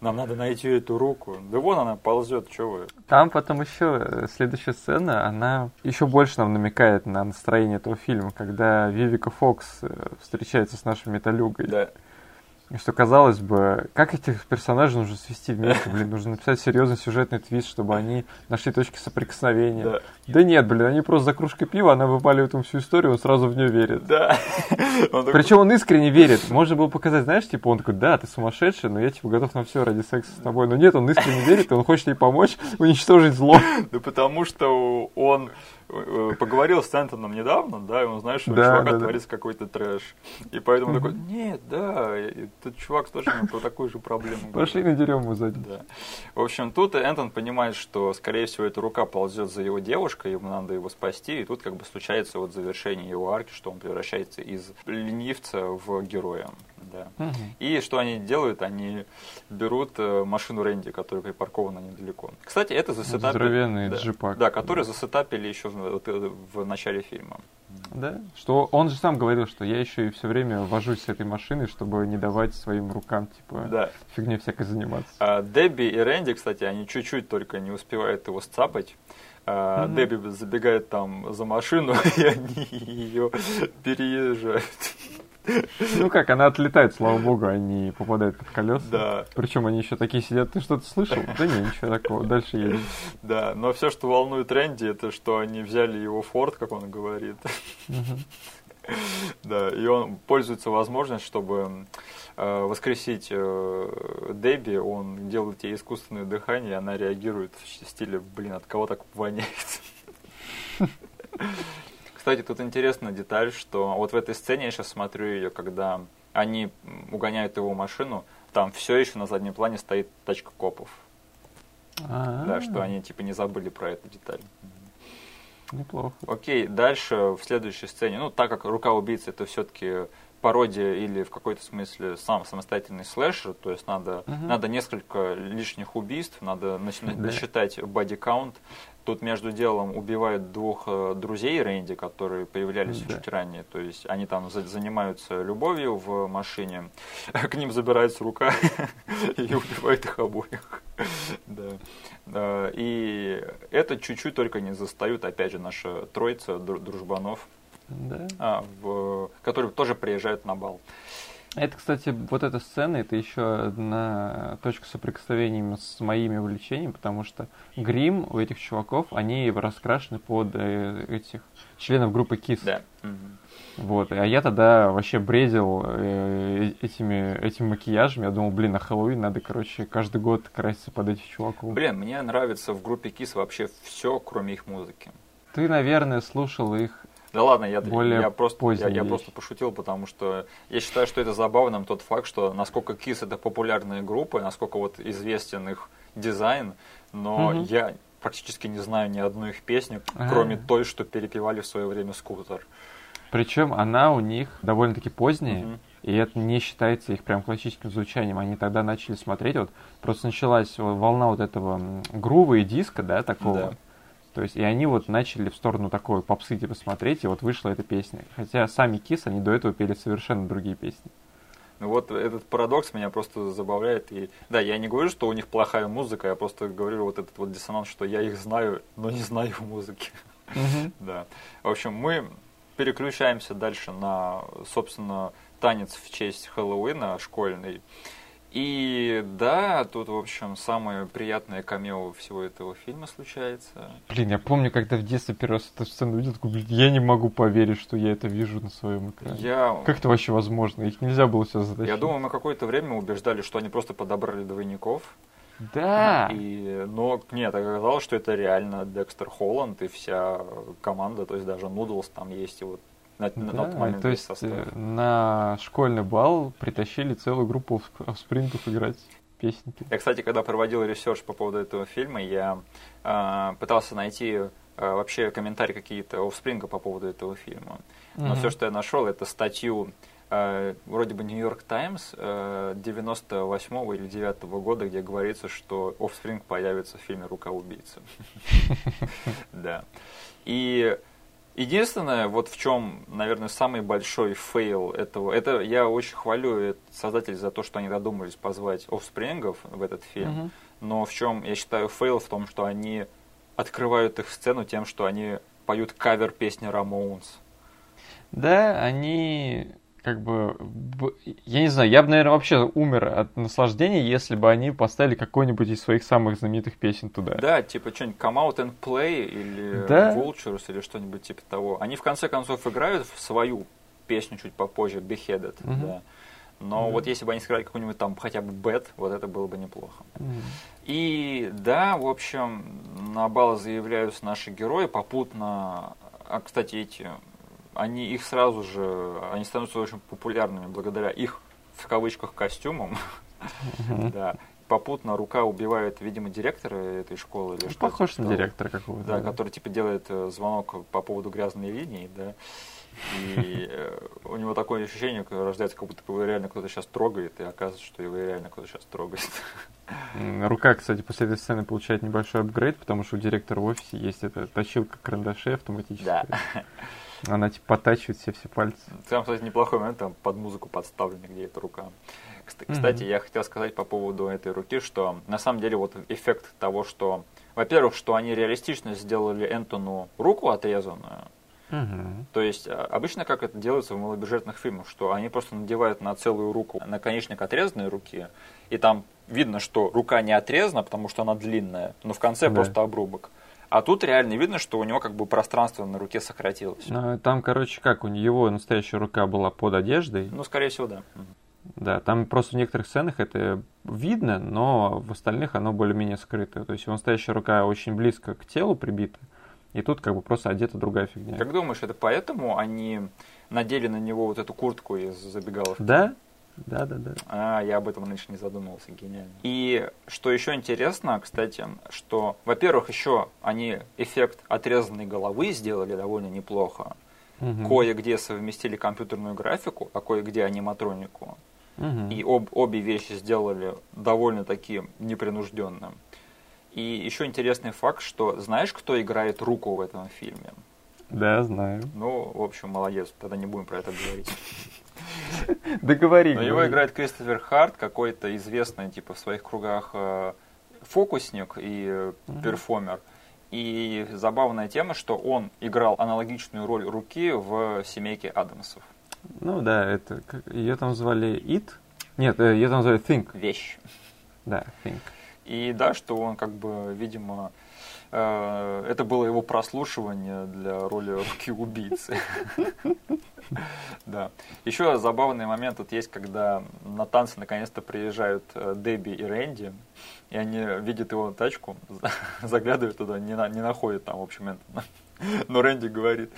Нам надо найти эту руку. Да вон она ползет, что вы. Там потом еще э, следующая сцена, она еще больше нам намекает на настроение этого фильма, когда Вивика Фокс э, встречается с нашей металюгой. Да. Что казалось бы, как этих персонажей нужно свести вместе? Блин, нужно написать серьезный сюжетный твист, чтобы они нашли точки соприкосновения. Да, да нет, блин, они просто за кружкой пива, она выпаливает ему всю историю, он сразу в нее верит. Да. Причем он искренне верит. Можно было показать, знаешь, типа он такой, да, ты сумасшедший, но я типа готов на все ради секса с тобой. Но нет, он искренне верит, и он хочет ей помочь уничтожить зло. Да потому что он поговорил с Энтоном недавно, да, и он знает, что да, у чувака да, творится да. какой-то трэш. И поэтому такой, нет, да, этот чувак тоже про такую же проблему. Пошли надерем ему сзади. Да. В общем, тут Энтон понимает, что, скорее всего, эта рука ползет за его девушкой, ему надо его спасти, и тут как бы случается вот завершение его арки, что он превращается из ленивца в героя да. Угу. И что они делают? Они берут э, машину Рэнди, которая припаркована недалеко. Кстати, это засетапили... Здоровенный да, джипак. Да, который да. засетапили еще в, э, в начале фильма. Да, что он же сам говорил, что я еще и все время вожусь с этой машиной, чтобы не давать своим рукам, типа, да. фигней всякой заниматься. А, Дебби и Рэнди, кстати, они чуть-чуть только не успевают его сцапать. А, mm-hmm. Дебби забегает там за машину, и они ее переезжают. Ну как, она отлетает, слава богу, они попадают под колеса. Да. Причем они еще такие сидят, ты что-то слышал? Да не, ничего такого, дальше едем. Да, но все, что волнует Рэнди, это что они взяли его форт, как он говорит. Да, и он пользуется возможностью, чтобы э, воскресить э, Дебби, он делает ей искусственное дыхание, и она реагирует в стиле, блин, от кого так воняет. Кстати, тут интересная деталь, что вот в этой сцене я сейчас смотрю ее, когда они угоняют его машину, там все еще на заднем плане стоит тачка копов. А-а-а. Да, что они типа не забыли про эту деталь. Неплохо. Окей, дальше в следующей сцене, ну так как рука убийцы это все-таки пародия или в какой-то смысле сам самостоятельный слэшер, то есть надо, uh-huh. надо несколько лишних убийств, надо насчитать да. насчитать боди-каунт, Тут между делом убивают двух э, друзей Рэнди, которые появлялись да. чуть ранее. То есть они там за- занимаются любовью в машине, к ним забирается рука и убивает их обоих. да. И это чуть-чуть только не застают, опять же, наша троица дружбанов, да. а, в, которые тоже приезжают на бал. Это, кстати, вот эта сцена, это еще одна точка соприкосновения с моими увлечениями, потому что грим у этих чуваков, они раскрашены под э, этих членов группы KISS. Да. Вот, а я тогда вообще бредил э, этими, этим макияжем. Я думал, блин, на Хэллоуин надо, короче, каждый год краситься под этих чуваков. Блин, мне нравится в группе KISS вообще все, кроме их музыки. Ты, наверное, слушал их да ладно, я, более я, просто, я, я просто пошутил, потому что я считаю, что это забавным тот факт, что насколько KISS это популярные группы, насколько вот известен их дизайн, но Мгм. я практически не знаю ни одной их песни, А. кроме той, что перепевали в свое время скутер. Причем она у них довольно-таки поздняя, Мгм. и это не считается их прям классическим звучанием. Они тогда начали смотреть, вот просто началась волна вот этого грува и диска, да, такого. Да. То есть, и они вот начали в сторону такой попсы типа смотреть, и вот вышла эта песня. Хотя сами Кис, они до этого пели совершенно другие песни. Ну вот этот парадокс меня просто забавляет. И да, я не говорю, что у них плохая музыка, я просто говорю вот этот вот диссонанс, что я их знаю, но не знаю музыки. Да. В общем, мы переключаемся дальше на, собственно, танец в честь Хэллоуина школьный. И да, тут, в общем, самое приятное камео всего этого фильма случается. Блин, я помню, когда в детстве первый раз эту сцену увидел, такой, блин, я не могу поверить, что я это вижу на своем экране. Я, Как это вообще возможно? Их нельзя было все затащить. я думаю, мы какое-то время убеждали, что они просто подобрали двойников. Да! И, но нет, оказалось, что это реально Декстер Холланд и вся команда, то есть даже Noodles там есть, и вот на, на Да, тот момент то есть состав. э, на школьный бал притащили целую группу Offspring отыграть песенки. Я, кстати, когда проводил research по поводу этого фильма, я э, пытался найти э, вообще комментарии какие-то Offspring а по поводу этого фильма. Но Мгм. все, что я нашел, это статью э, вроде бы Нью-Йорк Таймс э, 98 или 9 года, где говорится, что Offspring появится в фильме «Рука убийцы». Да. И единственное, вот в чем, наверное, самый большой fail этого, это я очень хвалю создателей за то, что они додумались позвать Offspring в этот фильм, Мгм. но в чем, я считаю, fail в том, что они открывают их сцену тем, что они поют кавер песни Рамоунс. Да, они как бы... Я не знаю, я бы, наверное, вообще умер от наслаждения, если бы они поставили какой-нибудь из своих самых знаменитых песен туда. Да, типа что-нибудь Come Out and Play или Да. Vultures или что-нибудь типа того. Они в конце концов играют в свою песню чуть попозже, Beheaded, Мгм. да. Но Мгм. вот если бы они сыграли какой-нибудь там хотя бы Bad, вот это было бы неплохо. Мгм. И да, в общем, на бал заявляются наши герои, попутно, а, кстати, эти, они их сразу же, они становятся очень популярными благодаря их, в кавычках, костюмам, да. Попутно рука убивает, видимо, директора этой школы или Ну, что Похож на директора какого-то. Да, который типа делает э, звонок по поводу грязной линии, да. И э, у него такое ощущение рождается, как будто его реально кто-то сейчас трогает, и оказывается, что его реально кто-то сейчас трогает. Рука, кстати, после этой сцены получает небольшой апгрейд, потому что у директора в офисе есть эта точилка карандашей автоматическая. Да. Она типа подтачивает все все пальцы. Там, кстати, неплохой момент, там под музыку подставлена, где эта рука. Кстати, я хотел сказать по поводу этой руки, что на самом деле вот эффект того, что, во-первых, что они реалистично сделали Энтону руку отрезанную, Мгм. То есть а, обычно как это делается в малобюджетных фильмах, что они просто надевают на целую руку наконечник отрезанной руки, и там видно, что рука не отрезана, потому что она длинная, но в конце Да. просто обрубок. А тут реально видно, что у него как бы пространство на руке сократилось. А, Там, короче, как, у него настоящая рука была под одеждой. Ну, скорее всего, да. Да, там просто в некоторых сценах это видно, но в остальных оно более-менее скрыто. То есть его настоящая рука очень близко к телу прибита, и тут как бы просто одета другая фигня. Как думаешь, это поэтому они надели на него вот эту куртку из забегаловки? Да? Да, да, да. А, я об этом раньше не задумывался, гениально. И что еще интересно, кстати, что, во-первых, еще они эффект отрезанной головы сделали довольно неплохо. Мгм. Кое-где совместили компьютерную графику, а кое-где аниматронику. Мгм. И об, обе вещи сделали довольно-таки непринужденным. И еще интересный факт, что знаешь, кто играет руку в этом фильме? Да, знаю. Ну, в общем, молодец, тогда не будем про это говорить. Договори. Но его играет Кристофер Харт, какой-то известный, типа, в своих кругах э, фокусник и э, перформер. И забавная тема, что он играл аналогичную роль руки в «Семейке Адамсов». Ну да, это ее там звали It. Нет, э, ее там звали Think. Вещь. Да, Think. И да, что он как бы, видимо, это было его прослушивание для роли руки убийцы. Да. Еще забавный момент тут есть, когда на танцы наконец-то приезжают э, Дебби и Рэнди, и они видят его тачку, заглядывают туда, не, на, не находят там, в общем. Но Рэнди говорит,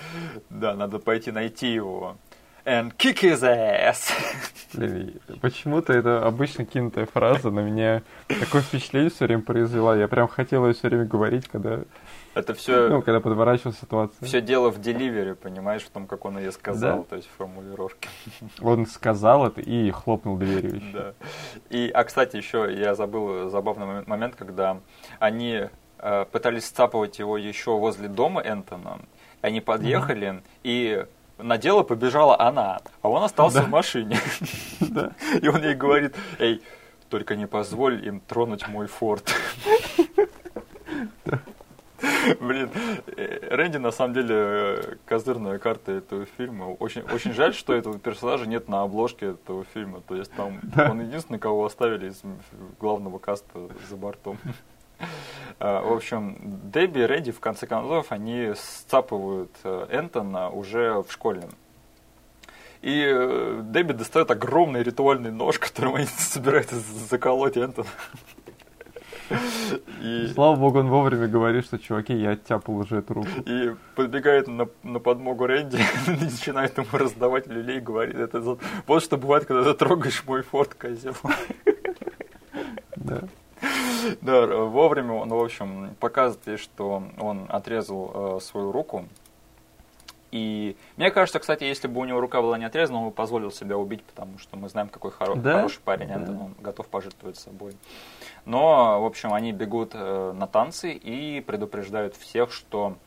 да, надо пойти найти его and kick his ass. Блин, почему-то это обычно кинутая фраза на меня такое впечатление все время произвела. Я прям хотел ее все время говорить, когда... Это все... Ну, когда подворачивалась ситуация. Все дело в деливере, понимаешь, в том, как он ее сказал, да? то есть в формулировке. Он сказал это и хлопнул дверью еще. Да. И, а, кстати, еще я забыл забавный момент, когда они э, пытались сцапывать его еще возле дома Энтона. Они подъехали, mm-hmm. и на дело побежала она, а он остался да. в машине. Да. И он ей говорит, эй, только не позволь им тронуть мой форт. Блин, э, Рэнди на самом деле козырная карта этого фильма. Очень, очень жаль, что этого персонажа нет на обложке этого фильма. То есть там да. он единственный, кого оставили из главного каста за бортом. А, в общем, Дебби и Рэдди, в конце концов, они сцапывают э, Энтона уже в школе. И э, Дебби достает огромный ритуальный нож, которым они собираются заколоть Энтона. И... Слава богу, он вовремя говорит, что, чуваки, я оттяпал уже эту руку. И подбегает на, на подмогу Рэнди, начинает ему раздавать люлей, говорит, это вот что бывает, когда ты трогаешь мой форт, козел. Да. Да, вовремя он, в общем, показывает, что он отрезал э, свою руку. И мне кажется, кстати, если бы у него рука была не отрезана, он бы позволил себя убить, потому что мы знаем, какой хоро- да? хороший парень да. Он готов пожертвовать собой. Но, в общем, они бегут э, на танцы и предупреждают всех, что,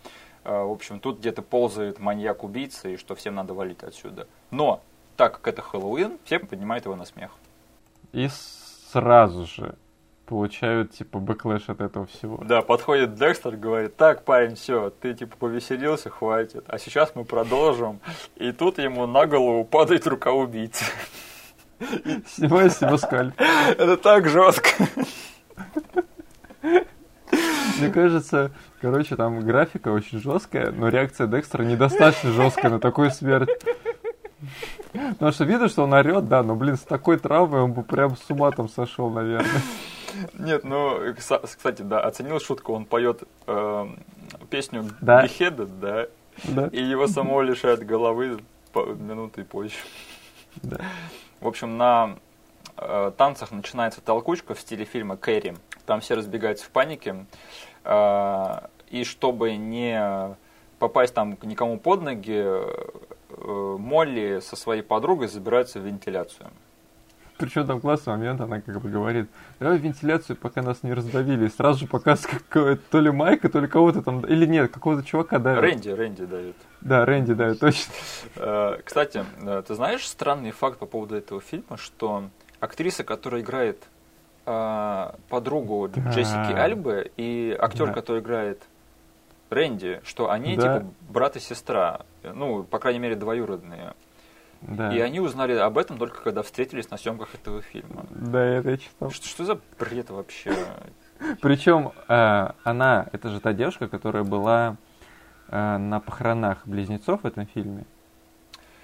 э, в общем, тут где-то ползает маньяк-убийца и что всем надо валить отсюда. Но, так как это Хэллоуин, все поднимают его на смех. И сразу же получают, типа, backlash от этого всего. Да, подходит Декстер, говорит, так, парень, все, ты, типа, повеселился, хватит, а сейчас мы продолжим. И тут ему на голову падает рука убийцы. Снимай с него скальп. Это так жестко. Мне кажется, короче, там графика очень жесткая, но реакция Декстера недостаточно жесткая на такую смерть. Потому что видно, что он орет, да, но, блин, с такой травмой он бы прям с ума там сошел, наверное. Нет, ну, кстати, да, оценил шутку, он поет э, песню да. Beheaded, да, да, и его самого лишают головы минуты позже. Да. В общем, на э, танцах начинается толкучка в стиле фильма Кэрри. Там все разбегаются в панике. Э, и чтобы не попасть там никому под ноги, э, Молли со своей подругой забираются в вентиляцию. Причем там классный момент, она как бы говорит, давай вентиляцию, пока нас не раздавили. И сразу же показывает то ли Майка, то ли кого-то там, или нет, какого-то чувака давит. Рэнди, Рэнди давит. Да, Рэнди давит, точно. Э, кстати, э, ты знаешь странный факт по поводу этого фильма, что актриса, которая играет э, подругу Джессики Альбы, и актер, который играет Рэнди, что они типа брат и сестра, ну, по крайней мере, двоюродные. Да. И они узнали об этом только когда встретились на съемках этого фильма. Да, это я читал. Что, что за бред вообще? Причем э, она, это же та девушка, которая была э, на похоронах близнецов в этом фильме.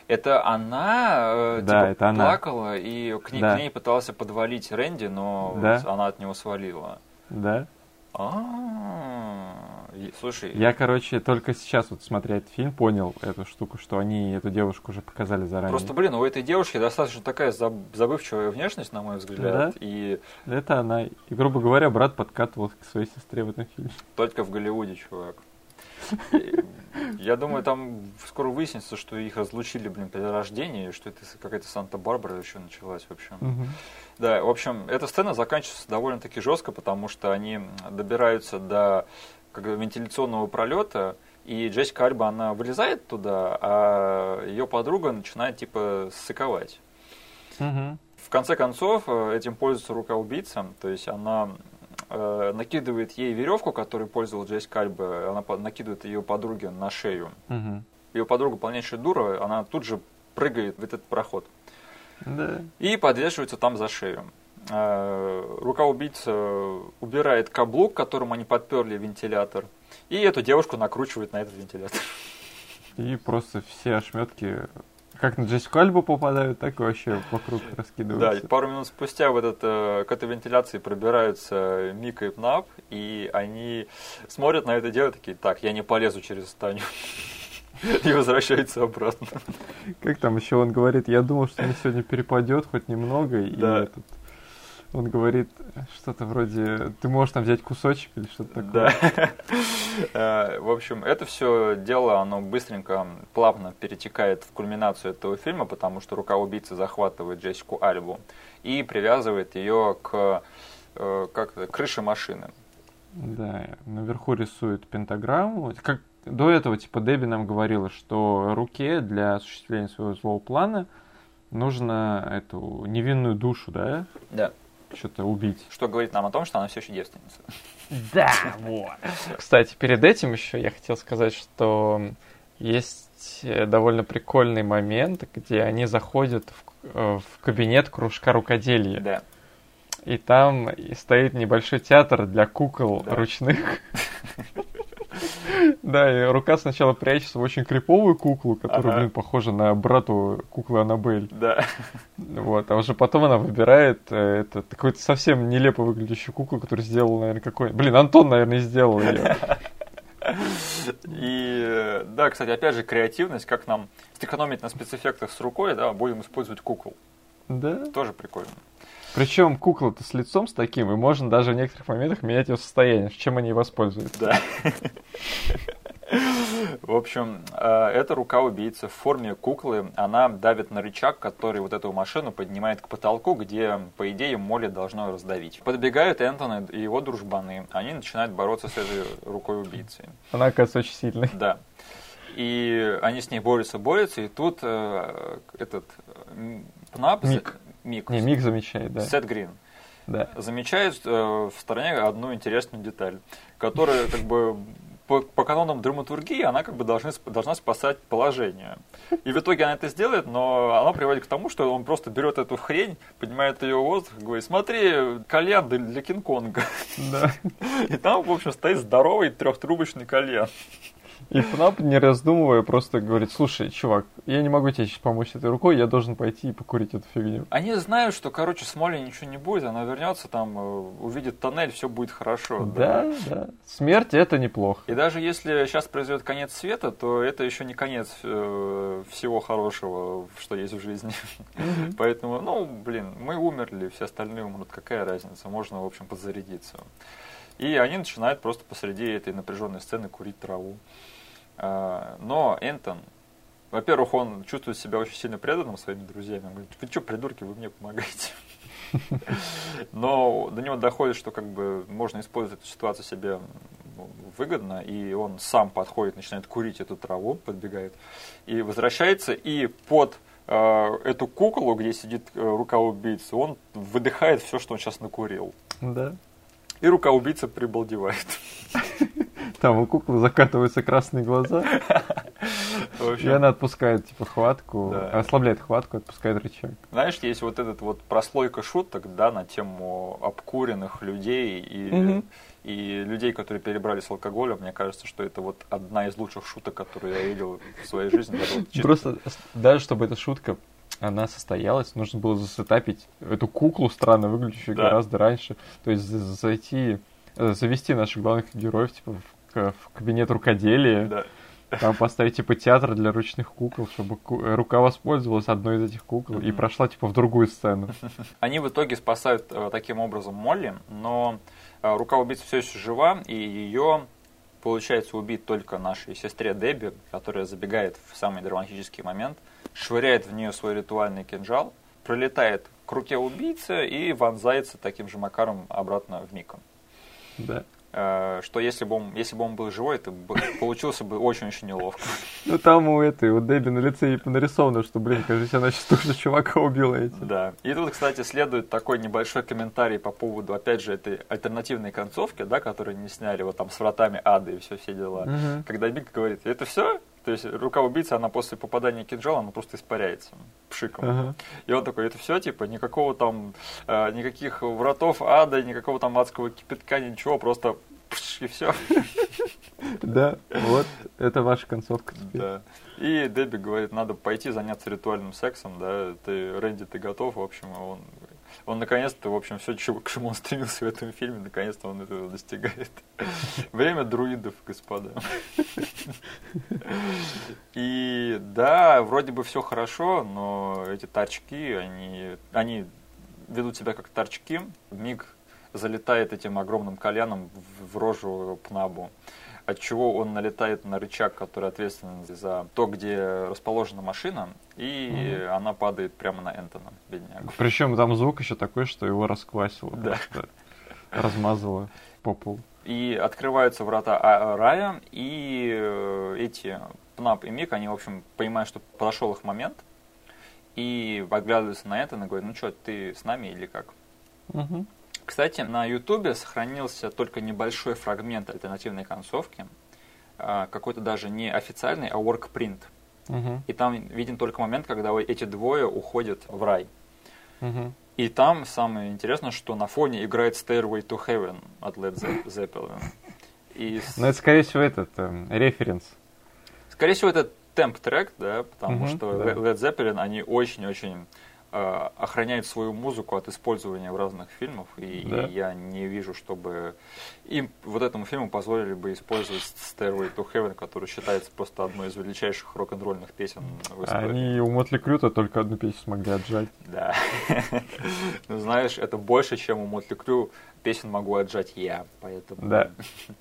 Это она, э, да, типа, это она. плакала и к ней, да. к ней пытался подвалить Рэнди, но да. она от него свалила. Да. А, слушай. Я, короче, только сейчас вот смотря этот фильм понял эту штуку, что они эту девушку уже показали заранее. Просто, блин, у этой девушки достаточно такая забывчивая внешность, на мой взгляд. Да? И... Это она. И, грубо говоря, брат подкатывал к своей сестре в этом фильме. Только в Голливуде, чувак. Я думаю, там скоро выяснится, что их разлучили, блин, при рождении, что это какая-то Санта-Барбара еще началась, в общем. Угу. Да, в общем, эта сцена заканчивается довольно-таки жестко, потому что они добираются до как вентиляционного пролета, и Джессика Альба, она вылезает туда, а ее подруга начинает, типа, ссыковать. Угу. В конце концов, э, этим пользуется рука убийца, то есть она э, накидывает ей веревку, которой пользовалась Джессика Альба, она накидывает ее подруге на шею. Угу. Ее подруга полнейшая дура, она тут же прыгает в этот проход. Да. И подвешивается там за шею. Э, рука убийцы убирает каблук, которым они подперли вентилятор, и эту девушку накручивает на этот вентилятор. И просто все ошметки как на Джессику Альбу попадают, так и вообще вокруг Да, раскидываются. и пару минут спустя в этот, к этой вентиляции пробираются Мика и Пнап, и они смотрят на это дело такие, так, я не полезу через Таню. И возвращаются обратно. Как там еще он говорит, я думал, что мне сегодня перепадет хоть немного, и Да. этот, он говорит что-то вроде, ты можешь там взять кусочек или что-то такое. Да. Э, В общем, это все дело, оно быстренько, плавно перетекает в кульминацию этого фильма, потому что рука убийцы захватывает Джессику Альбу и привязывает ее к э, как это, крыше машины. Да, наверху рисует пентаграмму. Как до этого, типа, Дебби нам говорила, что руке для осуществления своего злого плана нужно эту невинную душу, да, Да. Что-то убить. Что говорит нам о том, что она все еще девственница. Да, вот. Кстати, перед этим еще я хотел сказать, что есть э, довольно прикольный момент, где они заходят в, э, в кабинет кружка рукоделия. Да. И там и стоит небольшой театр для кукол Да. ручных. Да, и рука сначала прячется в очень криповую куклу, которая, Ага. блин, похожа на брату куклы Аннабель. Да. Вот, а уже потом она выбирает э, это какую-то совсем нелепо выглядящую куклу, которую сделал, наверное, какой... Блин, Антон, наверное, сделал ее. И э, да, кстати, опять же, креативность, как нам сэкономить на спецэффектах с рукой, да, будем использовать кукол. Да. Тоже прикольно. Причем кукла-то с лицом с таким, и можно даже в некоторых моментах менять ее состояние, чем они воспользуются. Да. В общем, э, эта рука убийцы в форме куклы, она давит на рычаг, который вот эту машину поднимает к потолку, где, по идее, Молли должно раздавить. Подбегают Энтони и его дружбаны. Они начинают бороться с этой рукой убийцы. Она, оказывается, очень сильной. Да. И они с ней борются, борются, и тут э, этот Пнап, Мик. Мик, Не, Мик замечает, да. Сет Грин, Да. замечает э, в стороне одну интересную деталь, которая как бы по, по канонам драматургии она как бы должна, должна спасать положение. И в итоге она это сделает, но она приводит к тому, что он просто берет эту хрень, поднимает ее в воздух и говорит, смотри, кальян для, для Кинг-Конга. Да. И там, в общем, стоит здоровый трехтрубочный кальян. И Пнап, не раздумывая, просто говорит, слушай, чувак, я не могу тебе сейчас помочь этой рукой, я должен пойти и покурить эту фигню. Они знают, что, короче, с Молли ничего не будет, она вернется, там, э, увидит тоннель, все будет хорошо. Да, да. Смерть это неплохо. И даже если сейчас произойдет конец света, то это еще не конец э, всего хорошего, что есть в жизни. Поэтому, ну, блин, мы умерли, все остальные умрут, какая разница, можно, в общем, подзарядиться. И они начинают просто посреди этой напряженной сцены курить траву. А, Но Энтон, во-первых, он чувствует себя очень сильно преданным своими друзьями. Он говорит, вы что, придурки, вы мне помогаете. Но до него доходит, что как бы можно использовать эту ситуацию себе ну, выгодно, и он сам подходит, начинает курить эту траву, подбегает, и возвращается, и под э, эту куклу, где сидит э, рука убийцы, он выдыхает все, что он сейчас накурил. Да. И рука убийцы прибалдевает. Там у куклы закатываются красные глаза, общем, и она отпускает, типа, хватку, Да. ослабляет хватку, отпускает рычаг. Знаешь, есть вот этот вот прослойка шуток, да, на тему обкуренных людей и, и людей, которые перебрали с алкоголем. Мне кажется, что это вот одна из лучших шуток, которые я видел в своей жизни. Просто, даже чтобы эта шутка, она состоялась, нужно было засетапить эту куклу странно выглядящую Да. гораздо раньше. То есть за- зайти, завести наших главных героев, типа, в, в кабинет рукоделия, Да. там поставить, типа, театр для ручных кукол, чтобы ку- э, рука воспользовалась одной из этих кукол и Мгм. прошла, типа, в другую сцену. Они в итоге спасают э, таким образом Молли, но э, рука убийцы все еще жива, и ее получается убить только нашей сестре Дебби, которая забегает в самый драматический момент, швыряет в нее свой ритуальный кинжал, пролетает к руке убийцы и вонзается таким же макаром обратно в Мика. Да. Э, Что если бы он, если бы он был живой, это получился бы очень-очень неловко. Ну там у этой, у Дебби на лице и нарисовано, что, блин, кажется, она сейчас тоже чувака убила эти. Да. И тут, кстати, следует такой небольшой комментарий по поводу, опять же, этой альтернативной концовки, да, которую не сняли, вот там с вратами ада и все, все дела. Мгм. Когда Мик говорит, это все? То есть рука убийцы, она после попадания кинжала, она просто испаряется пшиком. Ага. И он такой, это все, типа, никакого там, э, никаких вратов ада, никакого там адского кипятка, ничего, просто пш, и все. Да, вот, это ваша концовка теперь. Да. И Дебби говорит, надо пойти заняться ритуальным сексом, да, ты, Рэнди, ты готов, в общем, он, он наконец-то, в общем, все, к чему он стремился в этом фильме, наконец-то он этого достигает. Время друидов, господа. И да, вроде бы все хорошо, но эти торчки, они, они ведут себя как торчки. Миг залетает этим огромным коляном в, рожу Пнабу от чего он налетает на рычаг, который ответственен за то, где расположена машина, и Мгм. она падает прямо на Энтона, беднягу. Причем там звук еще такой, что его расквасило Да. Размазало по полу. И открываются врата А- рая, и э, эти Пнап и Мик, они, в общем, понимают, что подошел их момент, и оглядываются на Энтона и говорят, ну что, ты с нами или как? Мгм. Кстати, на Ютубе сохранился только небольшой фрагмент альтернативной концовки, а, какой-то даже не официальный, а workprint. Мгм. И там виден только момент, когда эти двое уходят в рай. Мгм. И там самое интересное, что на фоне играет Stairway to Heaven от Led Ze- Zeppelin. И, с- Ну, это, скорее всего, этот референс. скорее всего, это темп-трек, да, потому Мгм, что да. Led Zeppelin, они очень-очень э, охраняют свою музыку от использования в разных фильмах, и, Да. и я не вижу, чтобы им вот этому фильму позволили бы использовать Stairway to Heaven, который считается просто одной из величайших рок-н-ролльных песен в истории. Они у Мотли Крюта только одну песню смогли отжать. Да. Ну, знаешь, это больше, чем у Мотли Крю песен могу отжать я, поэтому... Да.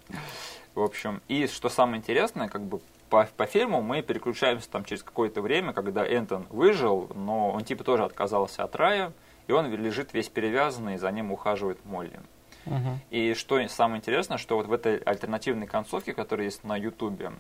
В общем, и что самое интересное, как бы по, по фильму мы переключаемся там через какое-то время, когда Энтон выжил, но он типа тоже отказался от рая, и он лежит весь перевязанный, и за ним ухаживает Молли. Мгм. И что самое интересное, что вот в этой альтернативной концовке, которая есть на Ютубе,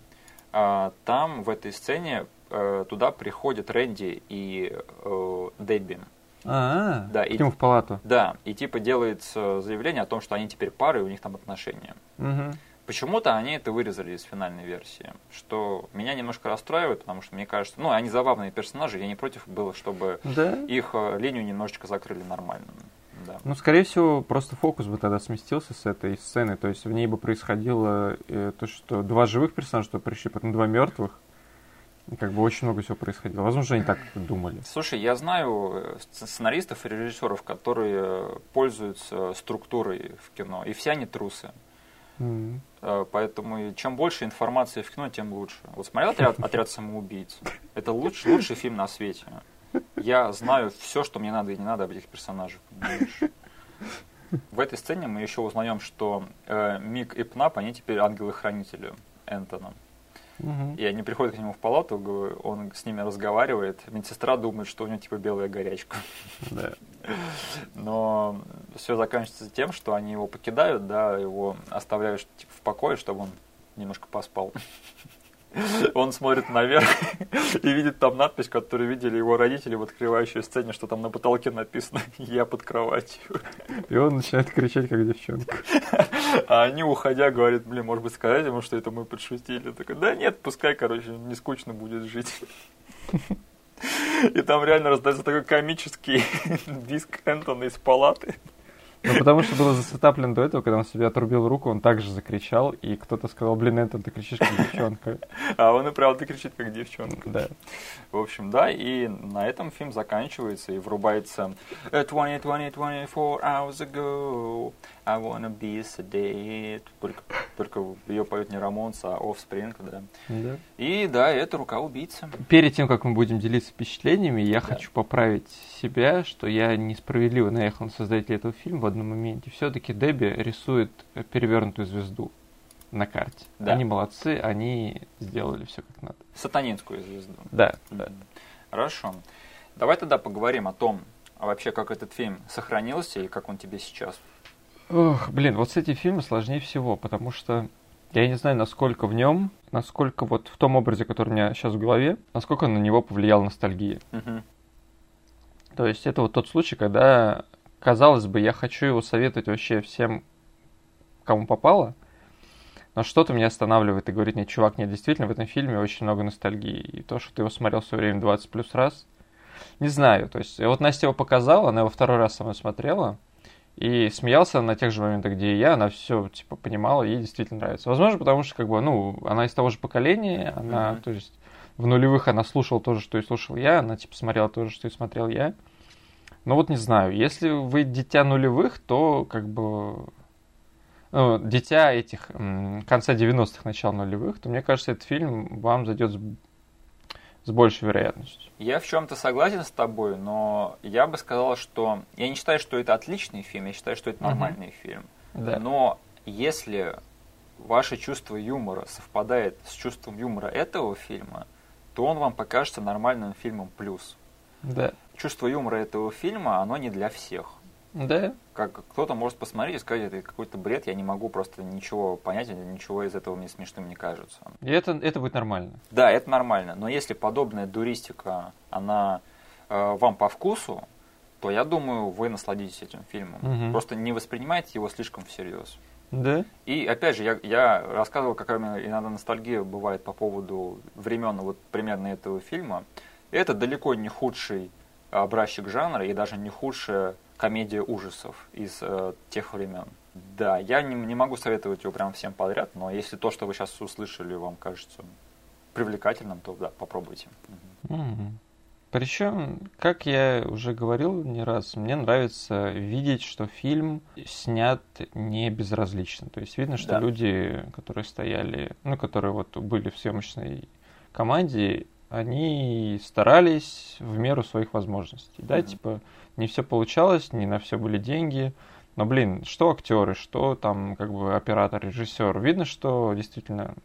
а, там в этой сцене э, туда приходят Рэнди и э, Дебби. А, Да, к нему в палату. Да, и типа делается заявление о том, что они теперь пары, и у них там отношения. Мгм. Почему-то они это вырезали из финальной версии, что меня немножко расстраивает, потому что мне кажется, ну, они забавные персонажи, я не против было, чтобы Да. их э, линию немножечко закрыли нормально. Да. Ну, скорее всего, просто фокус бы тогда сместился с этой сцены. То есть в ней бы происходило э, то, что два живых персонажа пришли, потом два мертвых. И как бы очень много всего происходило. Возможно, они так думали. Слушай, я знаю э, сц- сценаристов и режиссеров, которые пользуются структурой в кино, и все они трусы. Э, Поэтому чем больше информации в кино, тем лучше. Вот смотрел отряд, отряд самоубийц. Это луч- лучший фильм на свете. Я знаю все, что мне надо и не надо об этих персонажах. В этой сцене мы еще узнаем, что э, Мик и Пнап, они теперь ангелы-хранители Энтона. И они приходят к нему в палату, он с ними разговаривает. Медсестра думает, что у него типа белая горячка. Да. Но все заканчивается тем, что они его покидают, да, его оставляют типа, в покое, чтобы он немножко поспал. Он смотрит наверх и видит там надпись, которую видели его родители в открывающей сцене, что там на потолке написано «Я под кроватью». И он начинает кричать, как девчонка. А они, уходя, говорят, блин, может быть, сказать ему, что это мы подшутили. Такой, да нет, пускай, короче, не скучно будет жить. И там реально раздается такой комический диск Энтона из палаты. Ну, потому что было засетаплено до этого, когда он себе отрубил руку, он также закричал, и кто-то сказал, блин, Энтон, ты кричишь, как девчонка. А он и правда кричит, как девчонка. Да. В общем, да, и на этом фильм заканчивается и врубается «A 20, 20, 24 hours ago, I wanna be sedate». Только, только ее поет не Рамонс, а Offspring, да. Да. И да, это рука убийцы. Перед тем, как мы будем делиться впечатлениями, я хочу поправить себя, что я несправедливо наехал на создателя этого фильма в одном моменте. Все-таки Дебби рисует перевернутую звезду на карте. Да. Они молодцы, они сделали все как надо. Сатанинскую звезду. Да, да. Хорошо. Давай тогда поговорим о том, а вообще, как этот фильм сохранился и как он тебе сейчас. Ох, блин, вот с этим фильмом сложнее всего, потому что я не знаю, насколько в нем, насколько вот в том образе, который у меня сейчас в голове, насколько на него повлияла ностальгия. Мгм. То есть это вот тот случай, когда, казалось бы, я хочу его советовать вообще всем, кому попало, но что-то меня останавливает и говорит мне, чувак, нет, действительно, в этом фильме очень много ностальгии. И то, что ты его смотрел все время 20 плюс раз, не знаю. То есть, вот Настя его показала, она его второй раз со мной смотрела, и смеялся на тех же моментах, где и я, она все, типа, понимала, ей действительно нравится. Возможно, потому что, как бы, ну, она из того же поколения, она, mm-hmm. то есть, в нулевых она слушала то же, что и слушал я, она, типа, смотрела то же, что и смотрел я. Но вот не знаю, если вы дитя нулевых, то, как бы, ну, дитя этих конца 90-х, начала нулевых, то мне кажется, этот фильм вам зайдет с, большей вероятностью. Я в чем-то согласен с тобой, но я бы сказал, что я не считаю, что это отличный фильм, я считаю, что это нормальный uh-huh. фильм. Да. Но если ваше чувство юмора совпадает с чувством юмора этого фильма, то он вам покажется нормальным фильмом плюс. Да. Чувство юмора этого фильма, оно не для всех. Да. Как кто-то может посмотреть и сказать, это какой-то бред, я не могу просто ничего понять, ничего из этого мне смешным не кажется. И это, это будет нормально. Да, это нормально. Но если подобная дуристика, она э, вам по вкусу, то я думаю, вы насладитесь этим фильмом. Угу. Просто не воспринимайте его слишком всерьез. Да. И опять же, я, я рассказывал, какая у меня иногда ностальгия бывает по поводу времен вот примерно этого фильма. Это далеко не худший образчик жанра и даже не худшая комедия ужасов из э, тех времен. Да, я не, не могу советовать его прям всем подряд, но если то, что вы сейчас услышали, вам кажется привлекательным, то да, попробуйте. Mm-hmm. Причем, как я уже говорил не раз, мне нравится видеть, что фильм снят не безразлично. То есть видно, что да. люди, которые стояли, ну, которые вот были в съемочной команде, они старались в меру своих возможностей. Да, mm-hmm. типа не все получалось, не на все были деньги. Но, блин, что актеры, что там как бы оператор, режиссер, видно, что действительно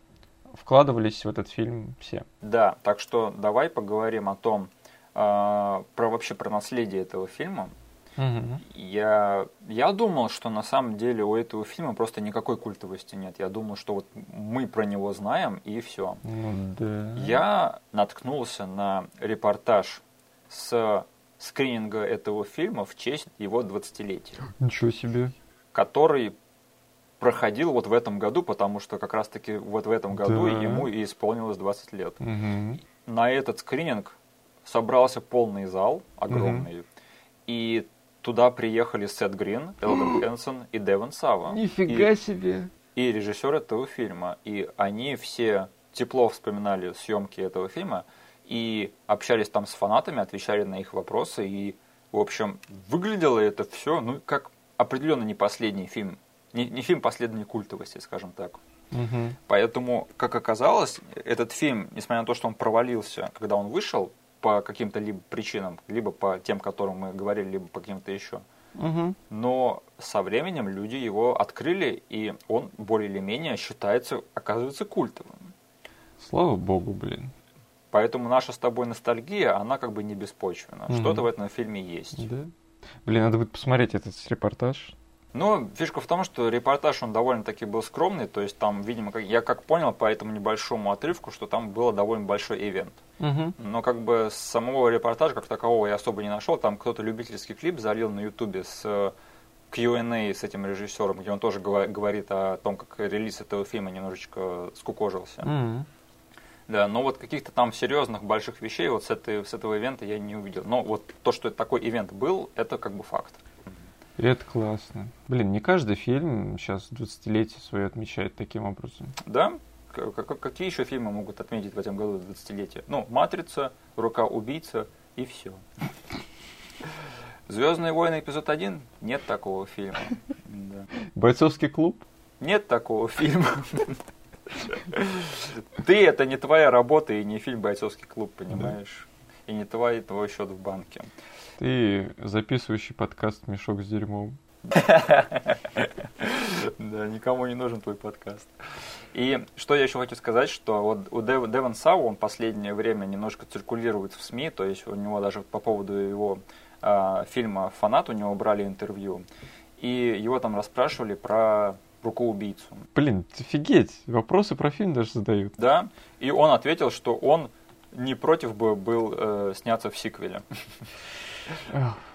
вкладывались в этот фильм все. Да, так что давай поговорим о том, э, про вообще про наследие этого фильма. Угу. Я, я думал, что на самом деле у этого фильма просто никакой культовости нет. Я думал, что вот мы про него знаем и все. Ну, да. Я наткнулся на репортаж с скрининга этого фильма в честь его 20-летия. Ничего себе. Который проходил вот в этом году, потому что как раз-таки вот в этом году да. ему и исполнилось 20 лет. Угу. На этот скрининг собрался полный зал, огромный, угу. и туда приехали Сет Грин, Элден Хэнсон и Девон Сава. Нифига и, себе! И режиссер этого фильма. И они все тепло вспоминали съемки этого фильма и общались там с фанатами, отвечали на их вопросы, и, в общем, выглядело это все, ну, как определенно не последний фильм, не, не фильм последней культовости, скажем так. Угу. Поэтому, как оказалось, этот фильм, несмотря на то, что он провалился, когда он вышел, по каким-то либо причинам, либо по тем, которым мы говорили, либо по каким-то еще. Угу. Но со временем люди его открыли, и он более или менее считается, оказывается, культовым. Слава богу, блин. Поэтому наша с тобой ностальгия, она как бы не беспочвена. Угу. Что-то в этом фильме есть. Да. Блин, надо будет посмотреть этот репортаж. Ну, фишка в том, что репортаж, он довольно-таки был скромный, то есть там, видимо, как, я как понял по этому небольшому отрывку, что там было довольно большой ивент. Угу. Но как бы самого репортажа как такового я особо не нашел, там кто-то любительский клип залил на ютубе с э, Q&A с этим режиссером, где он тоже говорит о том, как релиз этого фильма немножечко скукожился. Угу. Да, но вот каких-то там серьезных больших вещей вот с, этой, с этого ивента я не увидел. Но вот то, что такой ивент был, это как бы факт. это классно. Блин, не каждый фильм сейчас 20-летие свое отмечает таким образом. Да? Какие еще фильмы могут отметить в этом году 20-летие? Ну, «Матрица», «Рука убийца» и все. «Звездные войны» эпизод 1? Нет такого фильма. «Бойцовский клуб»? Нет такого фильма. Ты это не твоя работа и не фильм «Бойцовский клуб», понимаешь? И не твой, твой счет в банке. Ты записывающий подкаст «Мешок с дерьмом». Да, никому не нужен твой подкаст. И что я еще хочу сказать, что вот у Дев, Деван Сау, он последнее время немножко циркулирует в СМИ, то есть у него даже по поводу его э, фильма «Фанат» у него брали интервью, и его там расспрашивали про руку-убийцу. Блин, офигеть, вопросы про фильм даже задают. Да, и он ответил, что он не против бы был э, сняться в сиквеле.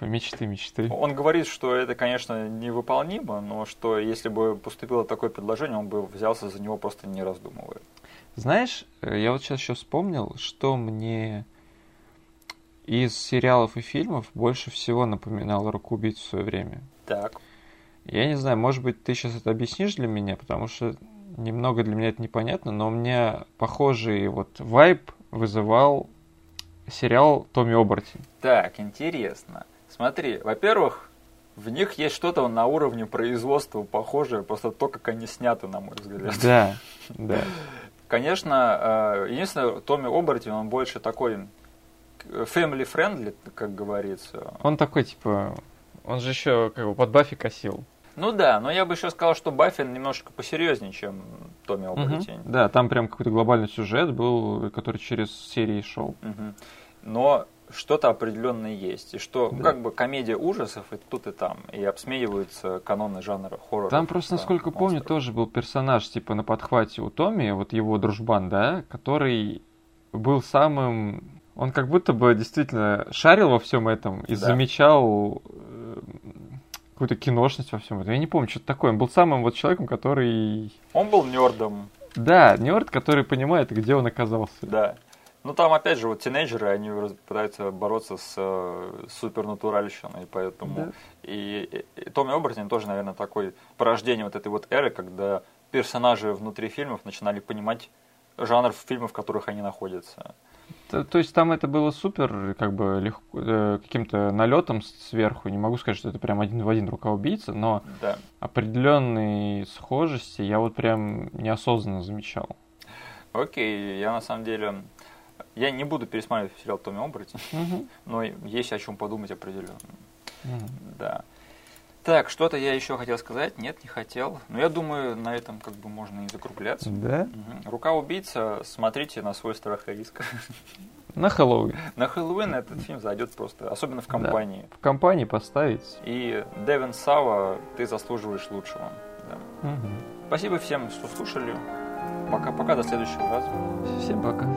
Мечты, мечты. Он говорит, что это, конечно, невыполнимо, но что если бы поступило такое предложение, он бы взялся за него просто не раздумывая. Знаешь, э, я вот сейчас еще вспомнил, что мне из сериалов и фильмов больше всего напоминало «Руку убийц» в свое время. Так. Я не знаю, может быть, ты сейчас это объяснишь для меня, потому что немного для меня это непонятно, но у меня похожий вот вайб вызывал сериал Томми Оборотень. Так, интересно. Смотри, во-первых, в них есть что-то на уровне производства похожее, просто то, как они сняты, на мой взгляд. Да, да. Конечно, э, единственное, Томми Оборотень, он больше такой family friendly, как говорится. Он такой, типа, он же еще как бы под Баффи косил. Ну да, но я бы еще сказал, что Баффи немножко посерьезнее, чем Томми Оборотень. Угу. Да, там прям какой-то глобальный сюжет был, который через серии шел. Угу. Но что-то определенное есть. И что, да. как бы, комедия ужасов и тут, и там. И обсмеиваются каноны жанра хоррора. Там просто, насколько монстров. помню, тоже был персонаж, типа, на подхвате у Томми, вот его дружбан, да, который был самым... Он как будто бы действительно шарил во всем этом и да. замечал какую-то киношность во всем этом. Я не помню, что-то такое. Он был самым вот человеком, который... Он был нердом. Да, нерд, который понимает, где он оказался. Да. Ну там опять же вот тинейджеры, они пытаются бороться с э, супернатуральщиной, поэтому да. и, и, и Томми Обертин тоже, наверное, такой порождение вот этой вот эры, когда персонажи внутри фильмов начинали понимать жанр фильмов, в которых они находятся. То, то есть там это было супер, как бы легко, э, каким-то налетом сверху. Не могу сказать, что это прям один в один рука убийца, но да. определенные схожести я вот прям неосознанно замечал. Окей, я на самом деле я не буду пересматривать сериал Томми Оборотень, угу. но есть о чем подумать определенно. Угу. Да. Так, что-то я еще хотел сказать. Нет, не хотел. Но я думаю, на этом как бы можно и закругляться. Да? Угу. Рука убийца. Смотрите на свой страх и риск. На Хэллоуин. На Хэллоуин этот фильм зайдет просто, особенно в компании. Да. В компании поставить. И Девин Сава, ты заслуживаешь лучшего. Да. Угу. Спасибо всем, что слушали. Пока-пока, до следующего раза. Всем пока.